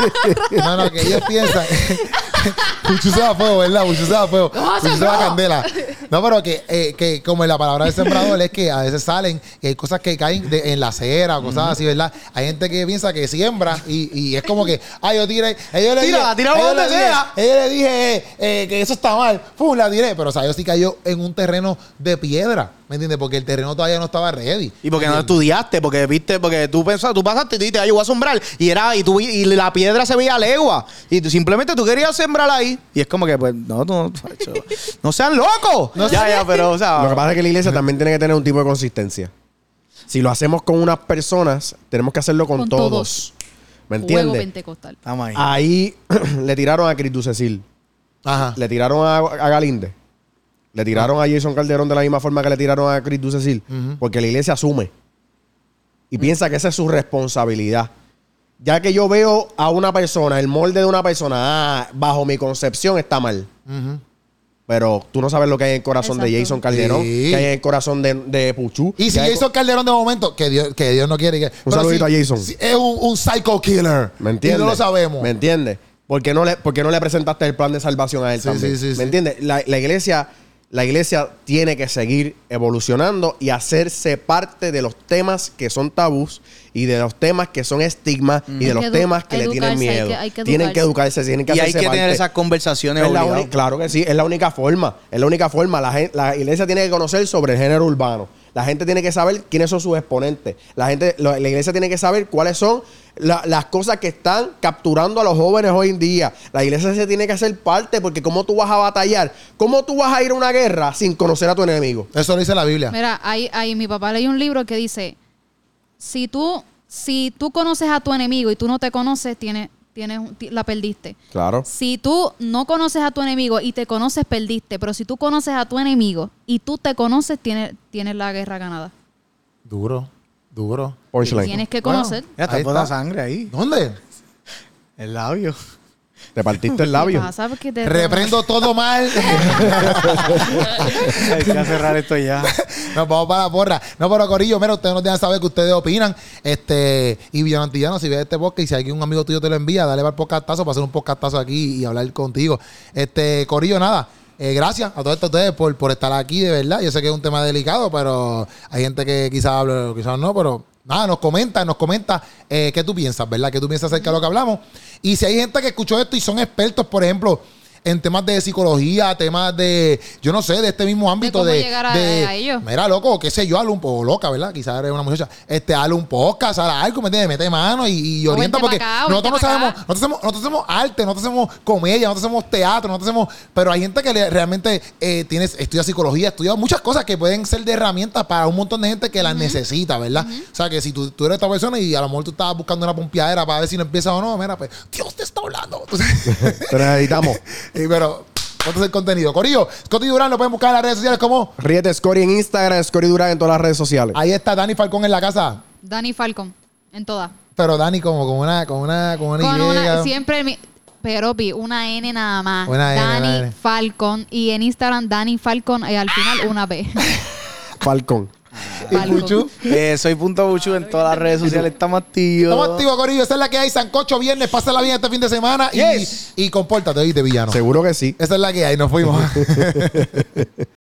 no, no, que ellos piensan. Puchu se va a fuego, ¿verdad? Puchu se va a fuego. Puchu se va a candela. No, pero que, eh, que como en la palabra del sembrador es que a veces salen y hay cosas que caen de- en la acera o cosas así, ¿verdad? Hay gente que piensa que siembra y, y es como que, ay, yo tiré. Ellos le
Tírala,
dije,
tírala
ellos
donde
le dije-
sea.
Ellos le dije eh, eh, que eso está mal. Pum, la tiré. Pero, o sea, yo sí cayó en un terreno de piedra. ¿Me entiendes? Porque el terreno todavía no estaba ready.
Y porque no estudiaste, porque viste, porque tú pensabas, tú pasaste y tú dijiste, "Ay, yo voy a sembrar. Y era, y tú y la piedra se veía legua. Y tú simplemente tú querías sembrar ahí. Y es como que, pues, no, no, no sean locos. ya, ya, pero, o sea.
Lo que pasa es que la iglesia también tiene que tener un tipo de consistencia. Si lo hacemos con unas personas, tenemos que hacerlo con,
Con
todos.
todos.
¿Me entiendes?
ahí.
Ahí le tiraron a Cristo Cecil.
Ajá.
Le tiraron a, a Galinde. Le tiraron a Jason Calderón de la misma forma que le tiraron a Cristo Cecil.
Ujú.
Porque la iglesia asume. Y piensa que esa es su responsabilidad. Ya que yo veo a una persona, el molde de una persona, ah, bajo mi concepción está mal.
Ujú.
Pero tú no sabes lo que hay en el corazón de
Exacto.
Jason Calderón,
Sí.
que hay en el corazón de, de Puchu.
Y si
que hay-
Jason Calderón de momento, que Dios, que Dios no quiere que. pero
saludito
si-
a Jason.
si es un, un psycho killer.
¿Me entiendes?
Y no lo sabemos.
¿Me entiendes? ¿Por qué no le, por qué no le presentaste el plan de salvación a él
Sí,
también?
sí, sí,
¿Me
sí.
entiendes? La, la iglesia, la iglesia tiene que seguir evolucionando y hacerse parte de los temas que son tabús y de los temas que son estigmas y de los temas que le tienen
hay
miedo.
que- hay que
tienen que educarse, tienen que
y hay que tener esas conversaciones
Es la claro que sí, es la única forma. Es la única forma. La iglesia tiene que conocer sobre el género urbano. La gente tiene que saber quiénes son sus exponentes. La gente, lo- la iglesia tiene que saber cuáles son la- las cosas que están capturando a los jóvenes hoy en día. La iglesia se tiene que hacer parte porque cómo tú vas a batallar, cómo tú vas a ir a una guerra sin conocer a tu enemigo.
Eso lo dice la Biblia.
Mira, ahí, ahí mi papá leyó un libro que dice, si tú, si tú conoces a tu enemigo y tú no te conoces, tienes, tienes, un- ti- la perdiste.
Claro.
Si tú no conoces a tu enemigo y te conoces, perdiste. Pero si tú conoces a tu enemigo y tú te conoces, tienes, tienes la guerra ganada.
Duro, duro.
Tienes que
Bueno,
conocer.
Ya está
Ahí
toda
está.
sangre ahí.
¿Dónde?
El labio.
Te partiste el labio.
¿Qué pasa? Porque te-
Reprendo todo mal.
Hay que cerrar esto ya.
Nos vamos para la porra. No, pero Corillo, mira, ustedes nos dejan saber qué ustedes opinan. Este, y Villanantillano, si ves este podcast y si alguien, un amigo tuyo te lo envía, dale para el podcastazo para hacer un podcastazo aquí y hablar contigo. Este, Corillo, nada. eh, gracias a todos ustedes por, por estar aquí, de verdad. Yo sé que es un tema delicado, pero hay gente que quizás hable, quizás no, pero nada, nos comenta, nos comenta eh, qué tú piensas, ¿verdad? ¿Qué tú piensas acerca de lo que hablamos? Y si hay gente que escuchó esto y son expertos, por ejemplo, en temas de psicología, temas de, yo no sé, de este mismo ámbito
cómo
de,
llegar a-
de-
a ellos.
Mira, loco, qué sé yo, hazle un poco loca, ¿verdad? Quizás eres una muchacha. Este, hazle un podcast, hazle algo, ¿me entiendes? Mete mano y, orienta porque
acá,
nosotros no sabemos,
acá.
nosotros hacemos, nosotros hacemos arte, nosotros hacemos comedia, nosotros hacemos teatro, nosotros hacemos. Pero hay gente que le- realmente eh, tienes, estudia psicología, estudia muchas cosas que pueden ser de herramientas para un montón de gente que las necesita, ¿verdad? O sea, que si tú, tú eres esta persona y a lo mejor tú estabas buscando una pompeadera para ver si no empieza o no, mira, pues, Dios te está hablando. Entonces,
Te necesitamos.
Y, pero, ¿cuánto es el contenido? Corillo, Scotty Durán lo pueden buscar en las redes sociales como.
Ríete Scory en Instagram, Scory Durán en todas las redes sociales.
Ahí está Dani Falcón en la casa.
Dani Falcon, en todas.
Pero Dani como con una, con una, con una
Con
Y.
una, siempre, mi- pero vi una N nada más.
Una N,
Dani
una N.
Falcon. Y en Instagram, Dani Falcon. Y al final, una B.
Falcón.
¿Y. Puchu?
Eh, soy Punto Buchu en todas las redes sociales. Estamos activos.
Estamos activos, Corillo. Esa es la que hay. Sancocho viernes. Pásala bien este fin de semana. y-
Yes.
Y, compórtate, oíste, villano.
Seguro que sí.
Esa es la que hay. Nos fuimos.